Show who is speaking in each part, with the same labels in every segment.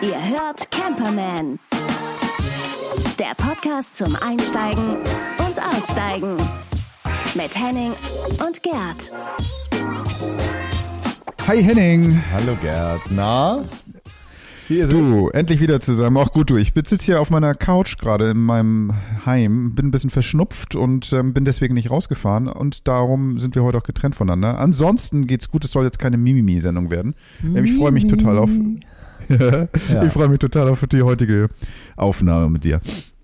Speaker 1: Ihr hört Camperman. Der Podcast zum Einsteigen und Aussteigen. Mit Henning und Gerd.
Speaker 2: Hi Henning.
Speaker 3: Hallo Gerd. Na?
Speaker 2: Hier ist du, es. endlich wieder zusammen. Auch gut, du. Ich sitze hier auf meiner Couch gerade in meinem Heim, bin ein bisschen verschnupft und ähm, bin deswegen nicht rausgefahren und darum sind wir heute auch getrennt voneinander. Ansonsten geht's gut, es soll jetzt keine Mimimi-Sendung werden. Ähm, ich freue mich total auf. Ich freue mich total auf die heutige Aufnahme mit dir.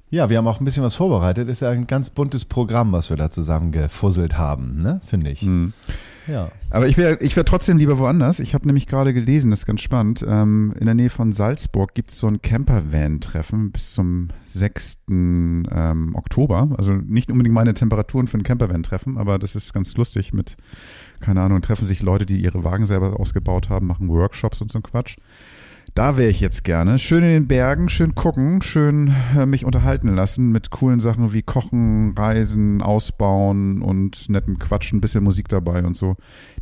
Speaker 3: Ja, wir haben auch ein bisschen was vorbereitet. Ist ja ein ganz buntes Programm, was wir da zusammen gefusselt haben, ne? Finde ich. Hm.
Speaker 2: Ja. Aber ich wäre ich wär trotzdem lieber woanders. Ich habe nämlich gerade gelesen, das ist ganz spannend. Ähm, in der Nähe von Salzburg gibt es so ein Campervan-Treffen bis zum 6. Ähm, Oktober. Also nicht unbedingt meine Temperaturen für ein Campervan-Treffen, aber das ist ganz lustig mit, keine Ahnung, treffen sich Leute, die ihre Wagen selber ausgebaut haben, machen Workshops und so ein Quatsch. Da wäre ich jetzt gerne. Schön in den Bergen, schön gucken, schön äh, mich unterhalten lassen mit coolen Sachen wie Kochen, Reisen, Ausbauen und netten Quatschen, ein bisschen Musik dabei und so.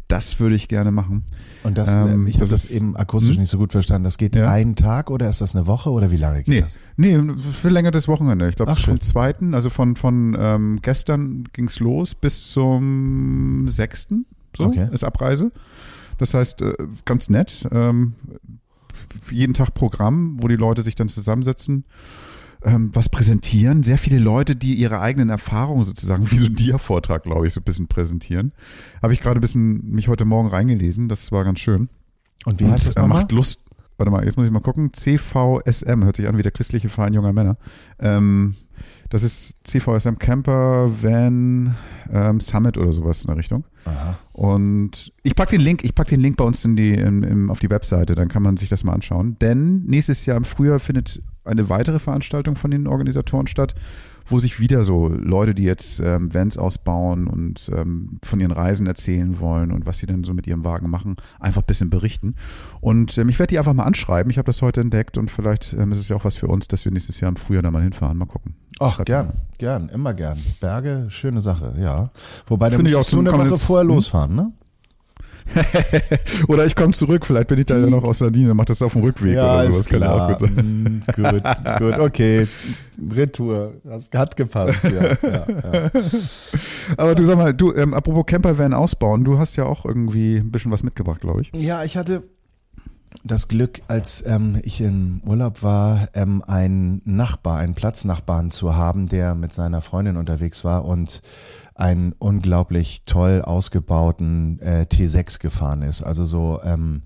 Speaker 2: Das würde ich gerne machen.
Speaker 3: Und das, äh, ähm, ich habe das, das, eben akustisch hm? nicht so gut verstanden. Das geht ja. einen Tag oder ist das eine Woche oder wie lange geht
Speaker 2: nee,
Speaker 3: das?
Speaker 2: Nee, verlängertes Wochenende. Ich glaube, vom zweiten, also von, von ähm, gestern ging's los bis zum sechsten. So okay. ist Abreise. Das heißt, äh, ganz nett. Jeden Tag Programm, wo die Leute sich dann zusammensetzen, ähm, was präsentieren. Sehr viele Leute, die ihre eigenen Erfahrungen sozusagen, wie so ein Dia-Vortrag, glaube ich, so ein bisschen präsentieren. Habe ich gerade ein bisschen mich heute Morgen reingelesen, das war ganz schön.
Speaker 3: Und wie heißt das nochmal?
Speaker 2: Macht Lust. Warte mal, jetzt muss ich mal gucken. CVSM hört sich an wie der christliche Verein junger Männer. Ähm, das ist CVSM Camper Van ähm, Summit oder sowas in der Richtung. Und ich packe den Link, ich pack den Link bei uns in die, in, in, auf die Webseite, dann kann man sich das mal anschauen. Denn nächstes Jahr im Frühjahr findet eine weitere Veranstaltung von den Organisatoren statt wo sich wieder so Leute, die jetzt ähm, Vans ausbauen und ähm, von ihren Reisen erzählen wollen und was sie denn so mit ihrem Wagen machen, einfach ein bisschen berichten. Und ähm, ich werde die einfach mal anschreiben. Ich habe das heute entdeckt und vielleicht ähm, ist es ja auch was für uns, dass wir nächstes Jahr im Frühjahr da mal hinfahren. Mal gucken.
Speaker 3: Ach, gern, mal. gern, immer gern. Berge, schöne Sache, ja. Wobei, da musst du eine Woche vorher hm? losfahren, ne?
Speaker 2: oder ich komme zurück, vielleicht bin ich da ja noch aus Sardinien und mache das auf dem Rückweg
Speaker 3: ja, oder sowas. Klar. Kann auch gut, sein. Mm, gut, gut, okay. Retour. Das hat gepasst, ja, ja, ja.
Speaker 2: Aber du sag mal, du, ähm, apropos Campervan ausbauen, du hast ja auch irgendwie ein bisschen was mitgebracht, glaube ich.
Speaker 3: Ja, ich hatte das Glück, als ähm, ich im Urlaub war, ähm, einen Nachbar, einen Platznachbarn zu haben, der mit seiner Freundin unterwegs war und einen unglaublich toll ausgebauten äh, T6 gefahren ist. Also so ähm,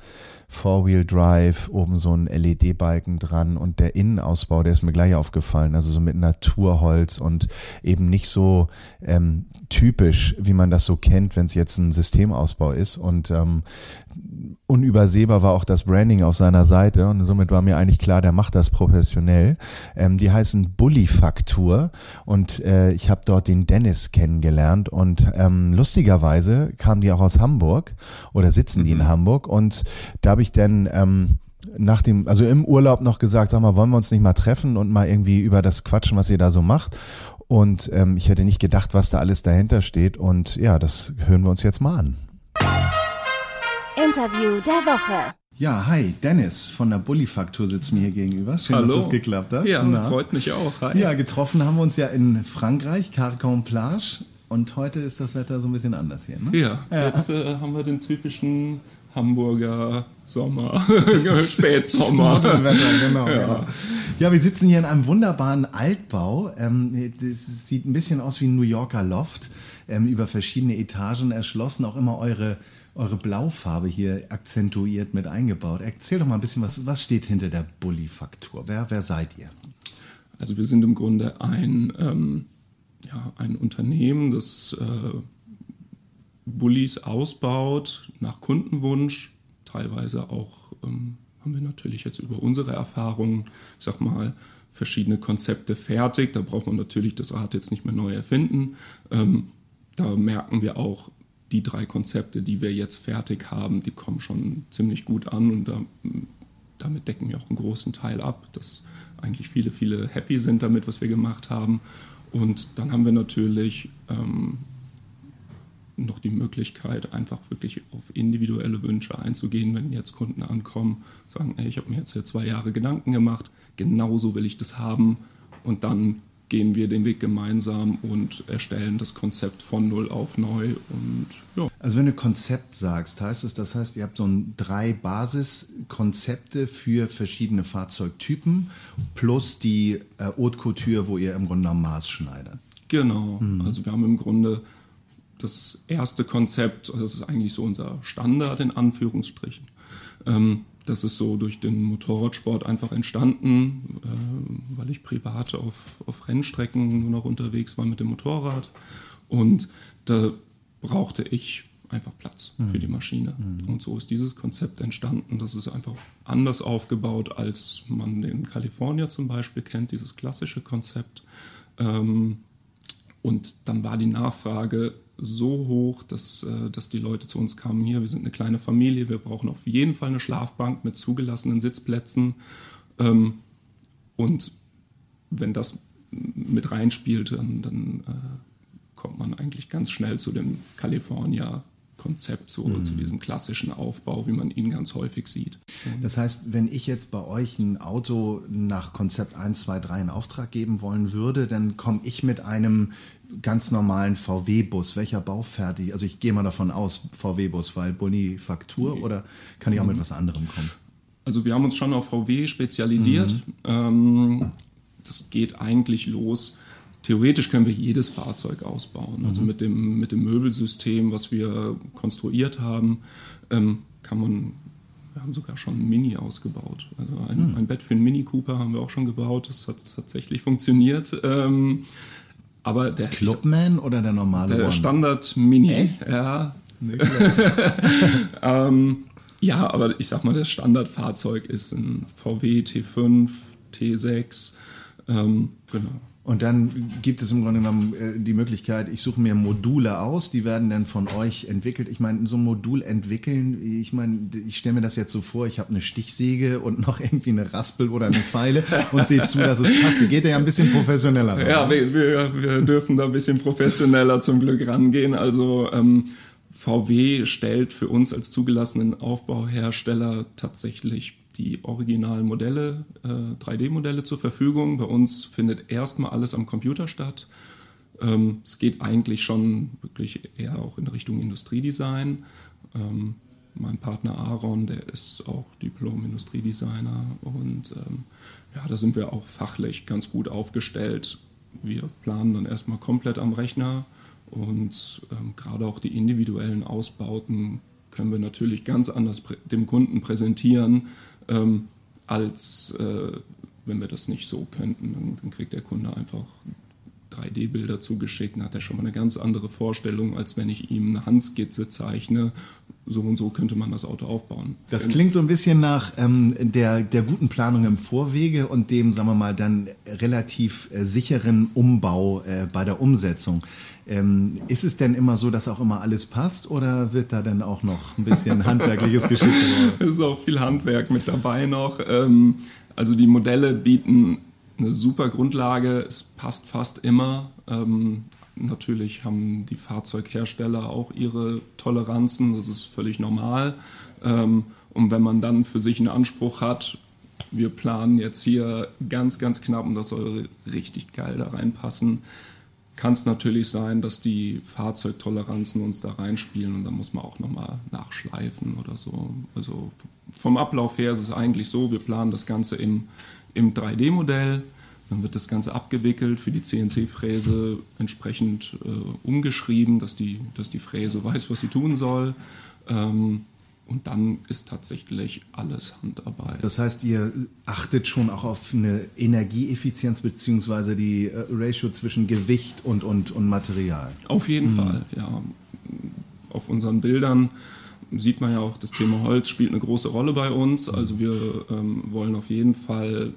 Speaker 3: Four-Wheel-Drive, oben so ein LED-Balken dran und der Innenausbau, der ist mir gleich aufgefallen. Also so mit Naturholz und eben nicht so ähm, typisch, wie man das so kennt, wenn es jetzt ein Systemausbau ist. Und ähm, unübersehbar war auch das Branding auf seiner Seite und somit war mir eigentlich klar, der macht das professionell. Ähm, die heißen Bully Faktur und äh, ich habe dort den Dennis kennengelernt und ähm, lustigerweise kamen die auch aus Hamburg oder sitzen die in mhm. Hamburg und da habe ich dann ähm, nach dem, also im Urlaub noch gesagt, sag mal, wollen wir uns nicht mal treffen und mal irgendwie über das quatschen, was ihr da so macht. Und ähm, ich hätte nicht gedacht, was da alles dahinter steht. Und ja, das hören wir uns jetzt mal an.
Speaker 1: Interview der Woche.
Speaker 3: Ja, hi, Dennis von der Bullifaktur sitzt mir hier gegenüber. Schön,
Speaker 4: Hallo.
Speaker 3: dass das geklappt hat.
Speaker 4: Ja, Na? freut mich auch.
Speaker 3: Hi. Ja, getroffen haben wir uns ja in Frankreich, Carcon Plage. Und heute ist das Wetter so ein bisschen anders hier, ne?
Speaker 4: Ja, ja. jetzt äh, haben wir den typischen Hamburger Sommer, Spätsommer.
Speaker 3: genau, ja. genau. Ja, wir sitzen hier in einem wunderbaren Altbau. Ähm, das sieht ein bisschen aus wie ein New Yorker Loft, ähm, über verschiedene Etagen erschlossen. Auch immer eure, eure Blaufarbe hier akzentuiert mit eingebaut. Erzähl doch mal ein bisschen, was, was steht hinter der Bulli-Faktur? Wer, wer seid ihr?
Speaker 4: Also wir sind im Grunde ein, ähm, ja, ein Unternehmen, das äh, Bullies ausbaut nach Kundenwunsch. Teilweise auch ähm, haben wir natürlich jetzt über unsere Erfahrungen, ich sag mal, verschiedene Konzepte fertig. Da braucht man natürlich das Rad jetzt nicht mehr neu erfinden. Ähm, da merken wir auch, die drei Konzepte, die wir jetzt fertig haben, die kommen schon ziemlich gut an und da, damit decken wir auch einen großen Teil ab, dass eigentlich viele, viele happy sind damit, was wir gemacht haben. Und dann haben wir natürlich ähm, noch die Möglichkeit, einfach wirklich auf individuelle Wünsche einzugehen, wenn jetzt Kunden ankommen, sagen, ey, ich habe mir jetzt hier zwei Jahre Gedanken gemacht, genauso will ich das haben und dann gehen wir den Weg gemeinsam und erstellen das Konzept von null auf neu und ja.
Speaker 3: Also wenn du Konzept sagst, heißt es, das heißt, ihr habt so ein drei Basiskonzepte für verschiedene Fahrzeugtypen plus die äh, Haute Couture, wo ihr im Grunde am Maß schneidet.
Speaker 4: Genau, mhm. also wir haben im Grunde das erste Konzept, das ist eigentlich so unser Standard in Anführungsstrichen. Ähm, das ist so durch den Motorradsport einfach entstanden, äh, weil ich privat auf, auf Rennstrecken nur noch unterwegs war mit dem Motorrad. Und da brauchte ich einfach Platz mhm. für die Maschine. Mhm. Und so ist dieses Konzept entstanden. Das ist einfach anders aufgebaut, als man in Kalifornien zum Beispiel kennt, dieses klassische Konzept. Ähm, und dann war die Nachfrage so hoch, dass, äh, dass die Leute zu uns kamen, hier, wir sind eine kleine Familie, wir brauchen auf jeden Fall eine Schlafbank mit zugelassenen Sitzplätzen. Ähm, und wenn das mit reinspielt, dann, dann äh, kommt man eigentlich ganz schnell zu dem California Konzept, so mhm. zu diesem klassischen Aufbau, wie man ihn ganz häufig sieht.
Speaker 3: Das heißt, wenn ich jetzt bei euch ein Auto nach Konzept 1, 2, 3 in Auftrag geben wollen würde, dann komme ich mit einem ganz normalen VW-Bus. Welcher Baufertig? Also ich gehe mal davon aus, VW-Bus, weil Bonifaktur nee. oder kann ich auch mit mhm. was anderem kommen?
Speaker 4: Also wir haben uns schon auf VW spezialisiert. Mhm. Ähm, das geht eigentlich los theoretisch können wir jedes Fahrzeug ausbauen. Also mhm. mit dem, mit dem Möbelsystem, was wir konstruiert haben, ähm, kann man, wir haben sogar schon ein Mini ausgebaut. Also ein, mhm. ein, Bett für einen Mini Cooper haben wir auch schon gebaut, das hat tatsächlich funktioniert. Ähm, aber der
Speaker 3: Clubman oder der normale
Speaker 4: Der One? Standard Mini, Echt? ja. ähm, ja, aber ich sag mal, das Standardfahrzeug ist ein VW T5, T6. Ähm, genau.
Speaker 3: Und dann gibt es im Grunde genommen äh, die Möglichkeit, ich suche mir Module aus, die werden dann von euch entwickelt. Ich meine, so ein Modul entwickeln, ich meine, ich stelle mir das jetzt so vor, ich habe eine Stichsäge und noch irgendwie eine Raspel oder eine Pfeile und sehe zu, dass es passt. Geht ja ein bisschen professioneller.
Speaker 4: Ja, wir, wir, wir, dürfen da ein bisschen professioneller zum Glück rangehen. Also ähm, VW stellt für uns als zugelassenen Aufbauhersteller tatsächlich die originalen Modelle, äh, 3D-Modelle zur Verfügung. Bei uns findet erstmal alles am Computer statt. Ähm, es geht eigentlich schon wirklich eher auch in Richtung Industriedesign. Ähm, mein Partner Aaron, der ist auch Diplom-Industriedesigner und ähm, ja, da sind wir auch fachlich ganz gut aufgestellt. Wir planen dann erstmal komplett am Rechner und ähm, gerade auch die individuellen Ausbauten können wir natürlich ganz anders dem Kunden präsentieren, ähm, als äh, wenn wir das nicht so könnten. Dann, dann kriegt der Kunde einfach 3D-Bilder zugeschickt, dann hat er schon mal eine ganz andere Vorstellung, als wenn ich ihm eine Handskizze zeichne. So und so könnte man das Auto aufbauen.
Speaker 3: Das klingt so ein bisschen nach ähm, der, der guten Planung im Vorwege und dem, sagen wir mal, dann relativ äh, sicheren Umbau äh, bei der Umsetzung. Ähm, ist es denn immer so, dass auch immer alles passt oder wird da dann auch noch ein bisschen handwerkliches Geschick?
Speaker 4: Es ist auch viel Handwerk mit dabei noch. Ähm, also die Modelle bieten eine super Grundlage, es passt fast immer. Ähm, natürlich haben die Fahrzeughersteller auch ihre Toleranzen, das ist völlig normal. Ähm, und wenn man dann für sich einen Anspruch hat, wir planen jetzt hier ganz, ganz knapp und das soll richtig geil da reinpassen, kann es natürlich sein, dass die Fahrzeugtoleranzen uns da reinspielen und dann muss man auch nochmal nachschleifen oder so. Also vom Ablauf her ist es eigentlich so, wir planen das Ganze im, im 3D-Modell, dann wird das Ganze abgewickelt, für die CNC-Fräse entsprechend äh, umgeschrieben, dass die, dass die Fräse weiß, was sie tun soll. Ähm, und dann ist tatsächlich alles Handarbeit.
Speaker 3: Das heißt, ihr achtet schon auch auf eine Energieeffizienz bzw. die äh, Ratio zwischen Gewicht und, und, und Material.
Speaker 4: Auf jeden mhm. Fall, ja. Auf unseren Bildern sieht man ja auch, das Thema Holz spielt eine große Rolle bei uns. Also wir ähm, wollen auf jeden Fall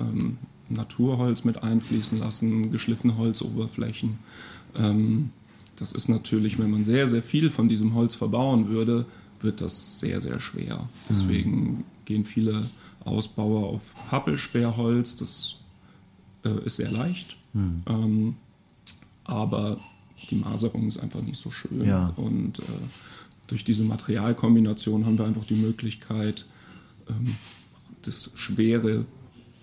Speaker 4: ähm, Naturholz mit einfließen lassen, geschliffene Holzoberflächen. Ähm, das ist natürlich, wenn man sehr, sehr viel von diesem Holz verbauen würde, wird das sehr, sehr schwer. Deswegen mhm. gehen viele Ausbauer auf Pappelsperrholz. Das äh, ist sehr leicht. Mhm. Ähm, aber die Maserung ist einfach nicht so schön.
Speaker 3: Ja.
Speaker 4: Und äh, durch diese Materialkombination haben wir einfach die Möglichkeit, ähm, das schwere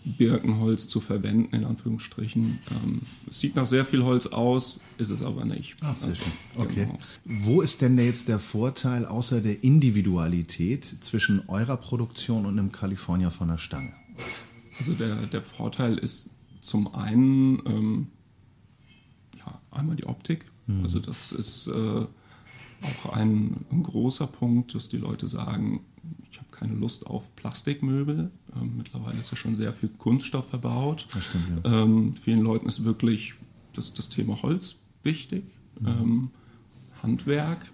Speaker 4: Birkenholz zu verwenden, in Anführungsstrichen. Ähm, es sieht nach sehr viel Holz aus, ist es aber nicht.
Speaker 3: Ach, sehr
Speaker 4: Also,
Speaker 3: schön. Okay.
Speaker 4: genau.
Speaker 3: Wo ist denn jetzt der Vorteil außer der Individualität zwischen eurer Produktion und einem California von der Stange?
Speaker 4: Also der, der Vorteil ist zum einen ähm, ja, einmal die Optik. Also das ist äh, auch ein, ein großer Punkt, dass die Leute sagen, keine Lust auf Plastikmöbel. Ähm, mittlerweile ist ja schon sehr viel Kunststoff verbaut.
Speaker 3: Stimmt,
Speaker 4: ähm, vielen Leuten ist wirklich das, das Thema Holz wichtig. Ähm, Handwerk.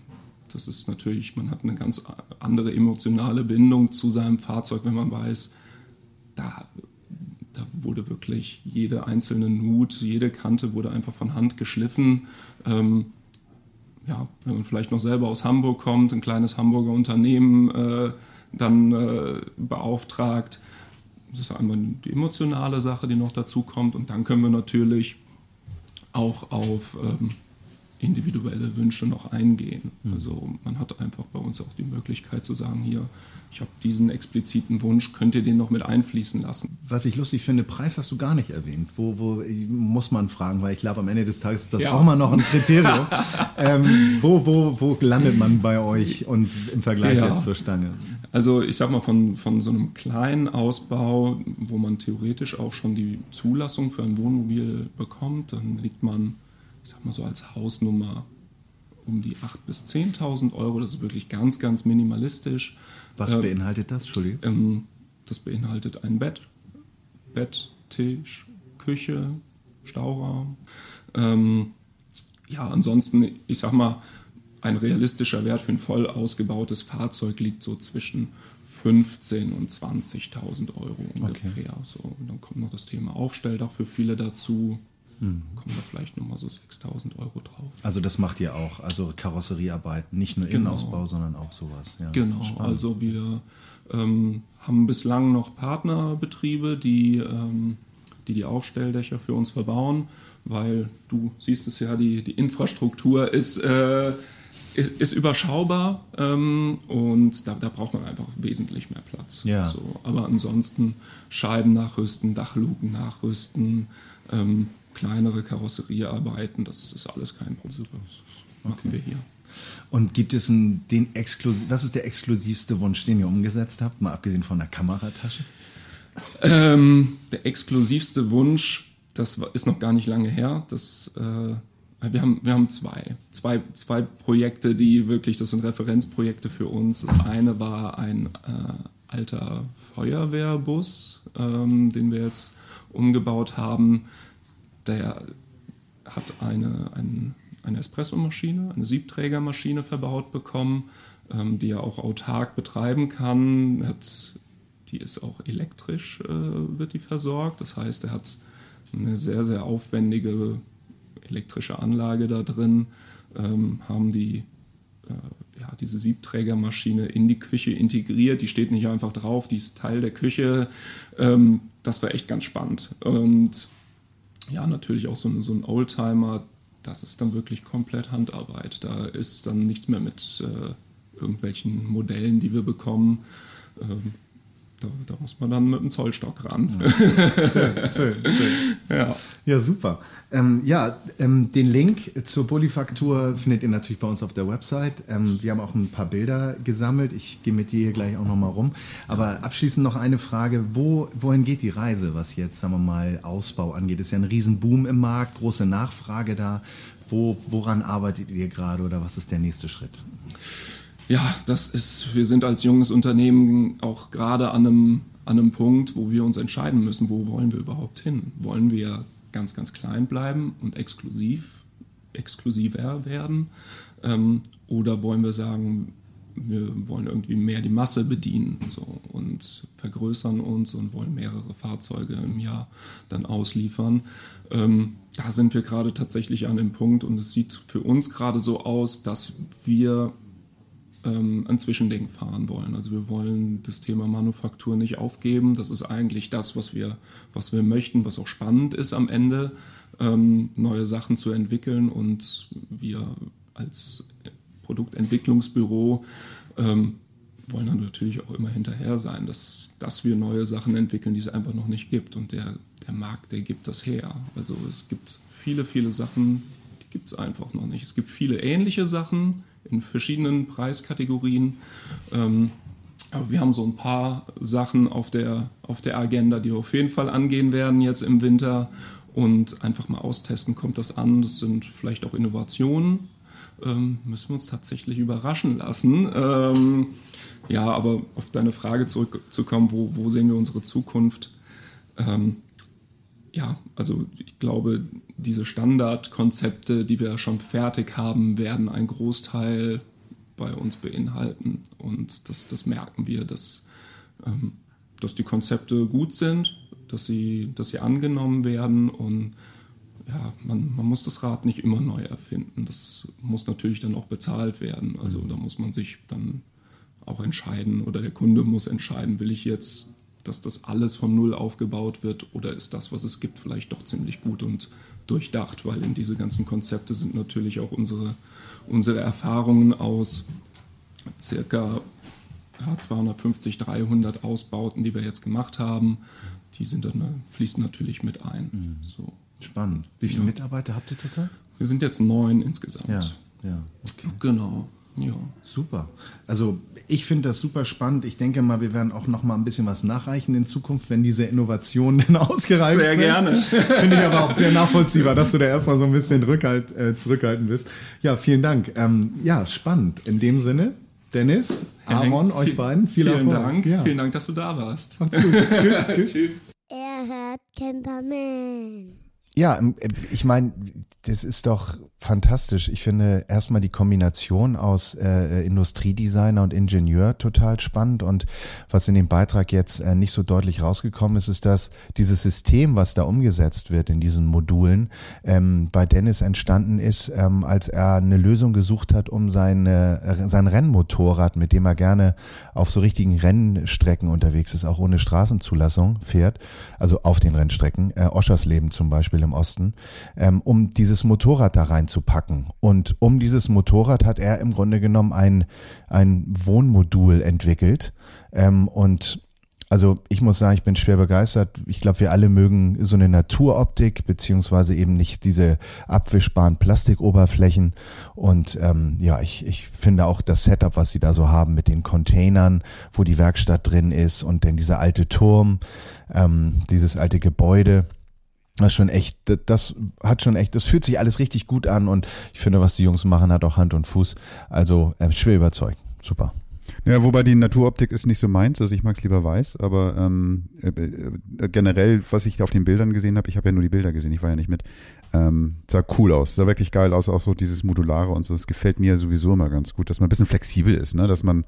Speaker 4: Das ist natürlich, man hat eine ganz andere emotionale Bindung zu seinem Fahrzeug, wenn man weiß, da, da wurde wirklich jede einzelne Nut, jede Kante wurde einfach von Hand geschliffen. Ähm, ja, wenn man vielleicht noch selber aus Hamburg kommt, ein kleines Hamburger Unternehmen äh, dann äh, beauftragt. Das ist einmal die emotionale Sache, die noch dazu kommt. Und dann können wir natürlich auch auf ähm, individuelle Wünsche noch eingehen. Also man hat einfach bei uns auch die Möglichkeit zu sagen, hier, ich habe diesen expliziten Wunsch, könnt ihr den noch mit einfließen lassen.
Speaker 3: Was ich lustig finde, Preis hast du gar nicht erwähnt. Wo, wo muss man fragen, weil ich glaube, am Ende des Tages ist das
Speaker 4: Ja.
Speaker 3: auch mal noch ein Kriterium. ähm, wo, wo, wo landet man bei euch und im Vergleich
Speaker 4: Ja.
Speaker 3: jetzt zur Stange?
Speaker 4: Also ich sag mal, von, von so einem kleinen Ausbau, wo man theoretisch auch schon die Zulassung für ein Wohnmobil bekommt, dann liegt man, sag mal so als Hausnummer um die 8.000 bis 10.000 Euro. Das ist wirklich ganz, ganz minimalistisch.
Speaker 3: Was
Speaker 4: Äh,
Speaker 3: beinhaltet das? Entschuldigung.
Speaker 4: ähm, das beinhaltet ein Bett, Bett, Tisch, Küche, Stauraum. Ähm, ja, ansonsten, ich sag mal, ein realistischer Wert für ein voll ausgebautes Fahrzeug liegt so zwischen 15.000 und 20.000 Euro ungefähr. So, und dann kommt noch das Thema Aufstelldach für viele dazu.
Speaker 3: Hm.
Speaker 4: Kommen da vielleicht nochmal so 6.000 Euro drauf.
Speaker 3: Also das macht ihr auch, also Karosseriearbeit, nicht nur
Speaker 4: Genau.
Speaker 3: Innenausbau, sondern auch sowas. Ja,
Speaker 4: Genau,
Speaker 3: spannend.
Speaker 4: also wir ähm, haben bislang noch Partnerbetriebe, die, ähm, die die Aufstelldächer für uns verbauen, weil du siehst es ja, die, die Infrastruktur ist, äh, ist, ist überschaubar ähm, und da, da braucht man einfach wesentlich mehr Platz.
Speaker 3: Ja.
Speaker 4: So, aber ansonsten Scheiben nachrüsten, Dachluken nachrüsten, ähm, kleinere Karosseriearbeiten, das ist alles kein Problem. Das machen wir hier.
Speaker 3: Und gibt es einen, den exklusiv, was ist der exklusivste Wunsch, den ihr umgesetzt habt, mal abgesehen von der Kameratasche?
Speaker 4: Ähm, der exklusivste Wunsch, das ist noch gar nicht lange her. Das, äh, wir, haben, wir haben zwei. zwei. Zwei Projekte, die wirklich, das sind Referenzprojekte für uns. Das eine war ein äh, alter Feuerwehrbus, ähm, den wir jetzt umgebaut haben. Der hat eine, ein, eine Espressomaschine, eine Siebträgermaschine verbaut bekommen, ähm, die er auch autark betreiben kann. Hat, die ist auch elektrisch, äh, wird die versorgt. Das heißt, er hat eine sehr, sehr aufwendige elektrische Anlage da drin, ähm, haben die äh, ja, diese Siebträgermaschine in die Küche integriert. Die steht nicht einfach drauf, die ist Teil der Küche. Ähm, das war echt ganz spannend. Und ja, natürlich auch so ein, so ein Oldtimer, das ist dann wirklich komplett Handarbeit. Da ist dann nichts mehr mit äh, irgendwelchen Modellen, die wir bekommen. Ähm, da, da muss man dann mit dem Zollstock ran.
Speaker 3: Schön, schön.
Speaker 4: Ja.
Speaker 3: Ja, super. Ähm, ja, ähm, den Link zur Polyfaktur findet ihr natürlich bei uns auf der Website. Ähm, wir haben auch ein paar Bilder gesammelt. Ich gehe mit dir hier gleich auch nochmal rum. Aber abschließend noch eine Frage. Wo, wohin geht die Reise, was jetzt, sagen wir mal, Ausbau angeht? Ist ja ein Riesenboom im Markt, große Nachfrage da. Wo, woran arbeitet ihr gerade oder was ist der nächste Schritt?
Speaker 4: Ja, das ist, wir sind als junges Unternehmen auch gerade an einem, an einem Punkt, wo wir uns entscheiden müssen, wo wollen wir überhaupt hin? Wollen wir ganz, ganz klein bleiben und exklusiv, exklusiver werden? Ähm, oder wollen wir sagen, wir wollen irgendwie mehr die Masse bedienen so, und vergrößern uns und wollen mehrere Fahrzeuge im Jahr dann ausliefern. Ähm, da sind wir gerade tatsächlich an dem Punkt und es sieht für uns gerade so aus, dass wir ähm, ein Zwischending fahren wollen. Also wir wollen das Thema Manufaktur nicht aufgeben. Das ist eigentlich das, was wir, was wir möchten, was auch spannend ist am Ende. ähm, neue Sachen zu entwickeln und wir als Produktentwicklungsbüro ähm, wollen dann natürlich auch immer hinterher sein, dass, dass wir neue Sachen entwickeln, die es einfach noch nicht gibt. Und der, der Markt, der gibt das her. Also es gibt viele, viele Sachen, die gibt es einfach noch nicht. Es gibt viele ähnliche Sachen in verschiedenen Preiskategorien. Ähm, aber wir haben so ein paar Sachen auf der, auf der Agenda, die wir auf jeden Fall angehen werden jetzt im Winter und einfach mal austesten, kommt das an. Das sind vielleicht auch Innovationen. Ähm, müssen wir uns tatsächlich überraschen lassen. Ähm, ja, aber auf deine Frage zurückzukommen, wo, wo sehen wir unsere Zukunft? Ähm, ja, also ich glaube, diese Standardkonzepte, die wir schon fertig haben, werden einen Großteil bei uns beinhalten. Und das, das merken wir, dass, ähm, dass die Konzepte gut sind, dass sie, dass sie angenommen werden und ja, man, man muss das Rad nicht immer neu erfinden. Das muss natürlich dann auch bezahlt werden. Also da muss man sich dann auch entscheiden oder der Kunde muss entscheiden, will ich jetzt, dass das alles von Null aufgebaut wird oder ist das, was es gibt, vielleicht doch ziemlich gut und durchdacht, weil in diese ganzen Konzepte sind natürlich auch unsere, unsere Erfahrungen aus circa ja, 250, 300 Ausbauten, die wir jetzt gemacht haben, die sind dann, fließen natürlich mit ein. Mhm. So.
Speaker 3: Spannend. Wie viele ja. Mitarbeiter habt ihr zurzeit?
Speaker 4: Wir sind jetzt neun insgesamt.
Speaker 3: Ja, ja. Okay.
Speaker 4: Genau. Ja.
Speaker 3: Super. Also ich finde das super spannend. Ich denke mal, wir werden auch noch mal ein bisschen was nachreichen in Zukunft, wenn diese Innovationen dann ausgereift
Speaker 4: sehr
Speaker 3: sind.
Speaker 4: Sehr gerne.
Speaker 3: finde ich aber auch sehr nachvollziehbar, dass du da erstmal so ein bisschen Rückhalt, äh, zurückhaltend bist. Ja, vielen Dank. Ähm, ja, spannend. In dem Sinne, Dennis, Aaron, euch beiden,
Speaker 4: viel vielen Erfolg. Dank. Ja. Vielen Dank, dass du da warst.
Speaker 3: Macht's gut. tschüss, tschüss. tschüss.
Speaker 1: Er hört Camperman.
Speaker 3: Ja, ähm, ich meine, das ist doch fantastisch. Ich finde erstmal die Kombination aus äh, Industriedesigner und Ingenieur total spannend. Und was in dem Beitrag jetzt äh, nicht so deutlich rausgekommen ist, ist, dass dieses System, was da umgesetzt wird in diesen Modulen, ähm, bei Dennis entstanden ist, ähm, als er eine Lösung gesucht hat, um seine, äh, sein Rennmotorrad, mit dem er gerne auf so richtigen Rennstrecken unterwegs ist, auch ohne Straßenzulassung fährt, also auf den Rennstrecken, äh, Oschersleben zum Beispiel im Osten, ähm, um diese dieses Motorrad da reinzupacken. Und um dieses Motorrad hat er im Grunde genommen ein, ein Wohnmodul entwickelt. Ähm, und also ich muss sagen, ich bin schwer begeistert. Ich glaube, wir alle mögen so eine Naturoptik, beziehungsweise eben nicht diese abwischbaren Plastikoberflächen. Und ähm, ja, ich, ich finde auch das Setup, was sie da so haben mit den Containern, wo die Werkstatt drin ist und dann dieser alte Turm, ähm, dieses alte Gebäude. Das schon echt, das hat schon echt, das fühlt sich alles richtig gut an und ich finde, was die Jungs machen, hat auch Hand und Fuß. Also äh, schwer überzeugt. Super.
Speaker 2: Ja, wobei die Naturoptik ist nicht so meins, also ich mag es lieber weiß, aber ähm, äh, äh, generell, was ich auf den Bildern gesehen habe, ich habe ja nur die Bilder gesehen, ich war ja nicht mit, ähm, sah cool aus, sah wirklich geil aus, auch so dieses Modulare und so. Das gefällt mir sowieso immer ganz gut, dass man ein bisschen flexibel ist, ne? dass man,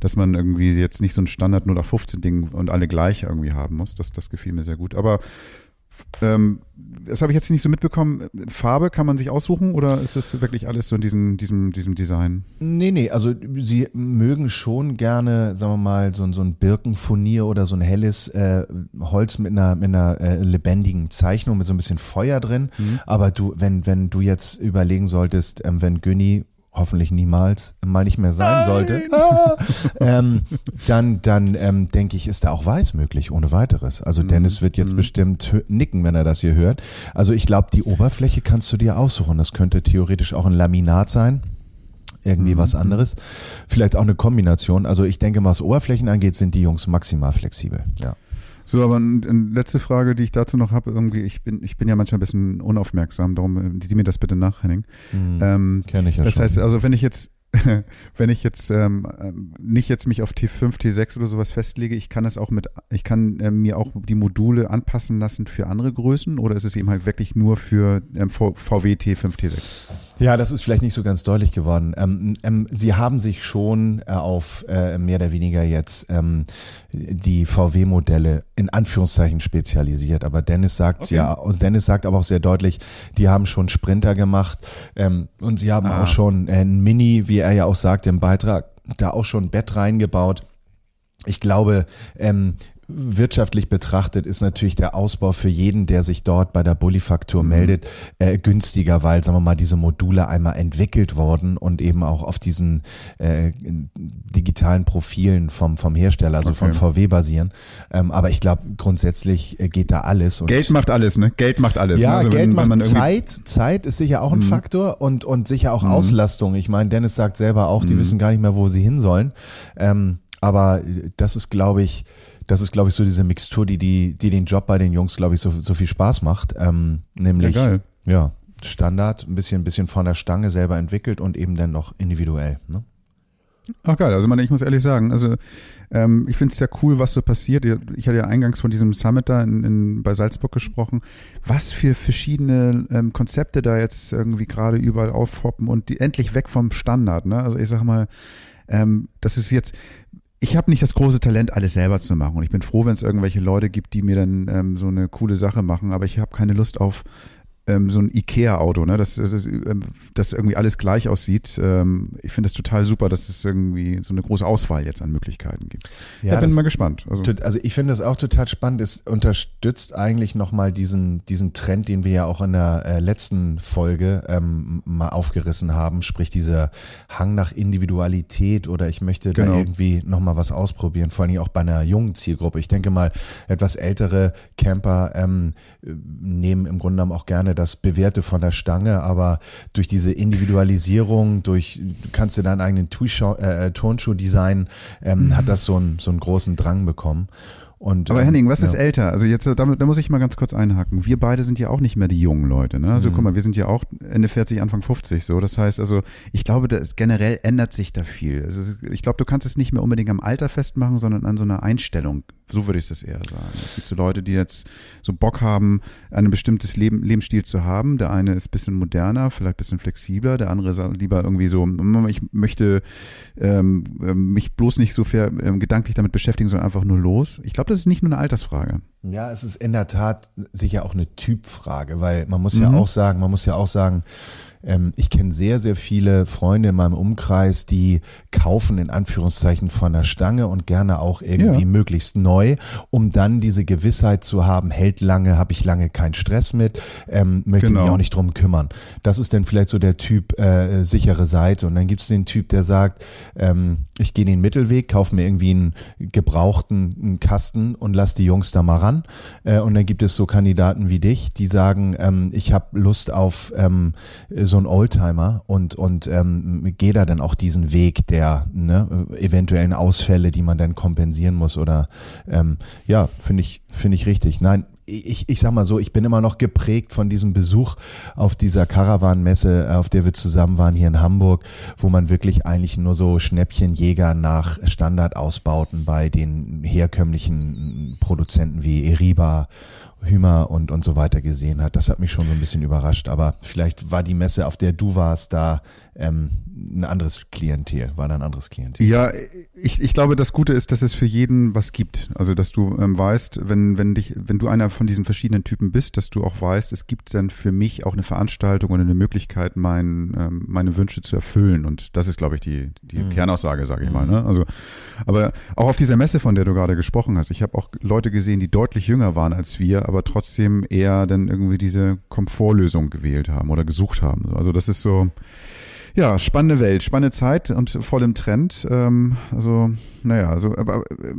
Speaker 2: dass man irgendwie jetzt nicht so ein Standard 0815 Ding und alle gleich irgendwie haben muss. Das, das gefiel mir sehr gut. Aber ähm, das habe ich jetzt nicht so mitbekommen. Farbe kann man sich aussuchen oder ist das wirklich alles so in diesem, diesem, diesem Design?
Speaker 3: Nee, nee, also sie mögen schon gerne, sagen wir mal, so, so ein Birkenfurnier oder so ein helles äh, Holz mit einer, mit einer äh, lebendigen Zeichnung, mit so ein bisschen Feuer drin. Mhm. Aber du, wenn, wenn du jetzt überlegen solltest, ähm, wenn Günni hoffentlich niemals mal nicht mehr sein Nein. sollte, ah, ähm, dann, dann ähm, denke ich, ist da auch Weiß möglich, ohne weiteres. Also mhm. Dennis wird jetzt mhm. bestimmt nicken, wenn er das hier hört. Also ich glaube, die Oberfläche kannst du dir aussuchen. Das könnte theoretisch auch ein Laminat sein irgendwie mhm. was anderes. Vielleicht auch eine Kombination. Also ich denke, was Oberflächen angeht, sind die Jungs maximal flexibel. Ja.
Speaker 2: So, aber eine letzte Frage, die ich dazu noch habe, irgendwie, ich bin, ich bin ja manchmal ein bisschen unaufmerksam, darum sieh mir das bitte nach, Henning.
Speaker 3: Mhm, ähm, Kenn ich ja
Speaker 2: Das
Speaker 3: schon.
Speaker 2: heißt, also wenn ich jetzt wenn ich jetzt ähm, ähm, nicht jetzt mich auf T5, T6 oder sowas festlege, ich kann es auch mit, ich kann äh, mir auch die Module anpassen lassen für andere Größen oder ist es eben halt wirklich nur für ähm, VW T5, T6?
Speaker 3: Ja, das ist vielleicht nicht so ganz deutlich geworden. Ähm, ähm, Sie haben sich schon äh, auf äh, mehr oder weniger jetzt ähm, die VW-Modelle in Anführungszeichen spezialisiert. Aber Dennis sagt okay. ja, Dennis sagt aber auch sehr deutlich, die haben schon Sprinter gemacht und sie haben ah. auch schon ein Mini, wie er ja auch sagt im Beitrag, da auch schon ein Bett reingebaut. Ich glaube, ähm, wirtschaftlich betrachtet ist natürlich der Ausbau für jeden, der sich dort bei der Bullifaktur mhm. meldet, äh, günstiger, weil, sagen wir mal, diese Module einmal entwickelt worden und eben auch auf diesen äh, digitalen Profilen vom, vom Hersteller, also okay. von VW basieren. Ähm, aber ich glaube, grundsätzlich äh, geht da alles.
Speaker 2: Geld macht alles, ne? Geld macht alles.
Speaker 3: Ja,
Speaker 2: ne?
Speaker 3: also Geld wenn, macht wenn Zeit. Zeit ist sicher auch ein mhm. Faktor und, und sicher auch mhm. Auslastung. Ich meine, Dennis sagt selber auch, die mhm. wissen gar nicht mehr, wo sie hin sollen. Ähm, aber das ist, glaube ich, das ist, glaube ich, so diese Mixtur, die, die, die den Job bei den Jungs, glaube ich, so, so viel Spaß macht. Ähm, nämlich, ja, ja, Standard, ein bisschen, ein bisschen von der Stange selber entwickelt und eben dann noch individuell. Ne?
Speaker 2: Ach geil, also man, ich muss ehrlich sagen, also ähm, ich finde es ja cool, was so passiert. Ich hatte ja eingangs von diesem Summit da in, in, bei Salzburg gesprochen, was für verschiedene ähm, Konzepte da jetzt irgendwie gerade überall aufhoppen und die endlich weg vom Standard. Ne? Also ich sag mal, ähm, das ist jetzt, ich habe nicht das große Talent, alles selber zu machen. Und ich bin froh, wenn es irgendwelche Leute gibt, die mir dann ähm, so eine coole Sache machen. Aber ich habe keine Lust auf ähm, so ein Ikea-Auto, ne? das, das, ähm, das irgendwie alles gleich aussieht. Ähm, ich finde das total super, dass es irgendwie so eine große Auswahl jetzt an Möglichkeiten gibt. Ja, ja bin mal gespannt.
Speaker 3: Also, also ich finde das auch total spannend. Es unterstützt eigentlich nochmal diesen, diesen Trend, den wir ja auch in der äh, letzten Folge ähm, mal aufgerissen haben, sprich dieser Hang nach Individualität oder ich möchte genau. da irgendwie nochmal was ausprobieren, vor allem auch bei einer jungen Zielgruppe. Ich denke mal, etwas ältere Camper ähm, nehmen im Grunde genommen auch gerne das Bewährte von der Stange, aber durch diese Individualisierung, durch, du kannst dir deinen eigenen äh, Turnschuh designen, ähm, mhm. hat das so einen, so einen großen Drang bekommen. Und,
Speaker 2: Aber ähm, Henning, was ja. ist älter? Also jetzt, da, da, muss ich mal ganz kurz einhaken. Wir beide sind ja auch nicht mehr die jungen Leute. Ne? Also mhm. guck mal, wir sind ja auch Ende 40, Anfang 50 so. Das heißt also, ich glaube, das, generell ändert sich da viel. Also ich glaube, du kannst es nicht mehr unbedingt am Alter festmachen, sondern an so einer Einstellung. So würde ich das eher sagen. Es gibt so Leute, die jetzt so Bock haben, ein bestimmtes Leben, Lebensstil zu haben. Der eine ist ein bisschen moderner, vielleicht ein bisschen flexibler. Der andere sagt lieber irgendwie so, ich möchte ähm, ähm, mich bloß nicht so fair, ähm, gedanklich damit beschäftigen, sondern einfach nur los. Ich glaube, das ist nicht nur eine Altersfrage.
Speaker 3: Ja, es ist in der Tat sicher auch eine Typfrage, weil man muss mhm. ja auch sagen, man muss ja auch sagen, ähm, ich kenne sehr, sehr viele Freunde in meinem Umkreis, die kaufen in Anführungszeichen von der Stange und gerne auch irgendwie ja. möglichst neu, um dann diese Gewissheit zu haben, hält lange, habe ich lange keinen Stress mit, ähm, möchte genau. mich auch nicht drum kümmern. Das ist dann vielleicht so der Typ äh, sichere Seite. Und dann gibt es den Typ, der sagt, ähm, ich gehe den Mittelweg, kaufe mir irgendwie einen gebrauchten einen Kasten und lass die Jungs da mal ran. Äh, und dann gibt es so Kandidaten wie dich, die sagen, ähm, ich habe Lust auf ähm, so so ein Oldtimer und, und ähm, gehe da dann auch diesen Weg der ne, eventuellen Ausfälle, die man dann kompensieren muss oder ähm, ja, finde ich, finde ich richtig. Nein, ich, ich sag mal so, ich bin immer noch geprägt von diesem Besuch auf dieser Caravan-Messe, auf der wir zusammen waren hier in Hamburg, wo man wirklich eigentlich nur so Schnäppchenjäger nach Standardausbauten bei den herkömmlichen Produzenten wie Eriba Hümer und, und so weiter gesehen hat. Das hat mich schon so ein bisschen überrascht. Aber vielleicht war die Messe, auf der du warst, da ähm, ein anderes Klientel, war da ein anderes Klientel.
Speaker 2: Ja, ich, ich glaube, das Gute ist, dass es für jeden was gibt. Also, dass du ähm, weißt, wenn, wenn dich, wenn du einer von diesen verschiedenen Typen bist, dass du auch weißt, es gibt dann für mich auch eine Veranstaltung und eine Möglichkeit, mein, ähm, meine Wünsche zu erfüllen. Und das ist, glaube ich, die, die mhm. Kernaussage, sage ich mhm. mal. Ne? Also, aber auch auf dieser Messe, von der du gerade gesprochen hast, ich habe auch Leute gesehen, die deutlich jünger waren als wir, aber trotzdem eher dann irgendwie diese Komfortlösung gewählt haben oder gesucht haben. Also, das ist so, ja, spannende Welt, spannende Zeit und voll im Trend. Ähm, also, naja, also, aber äh,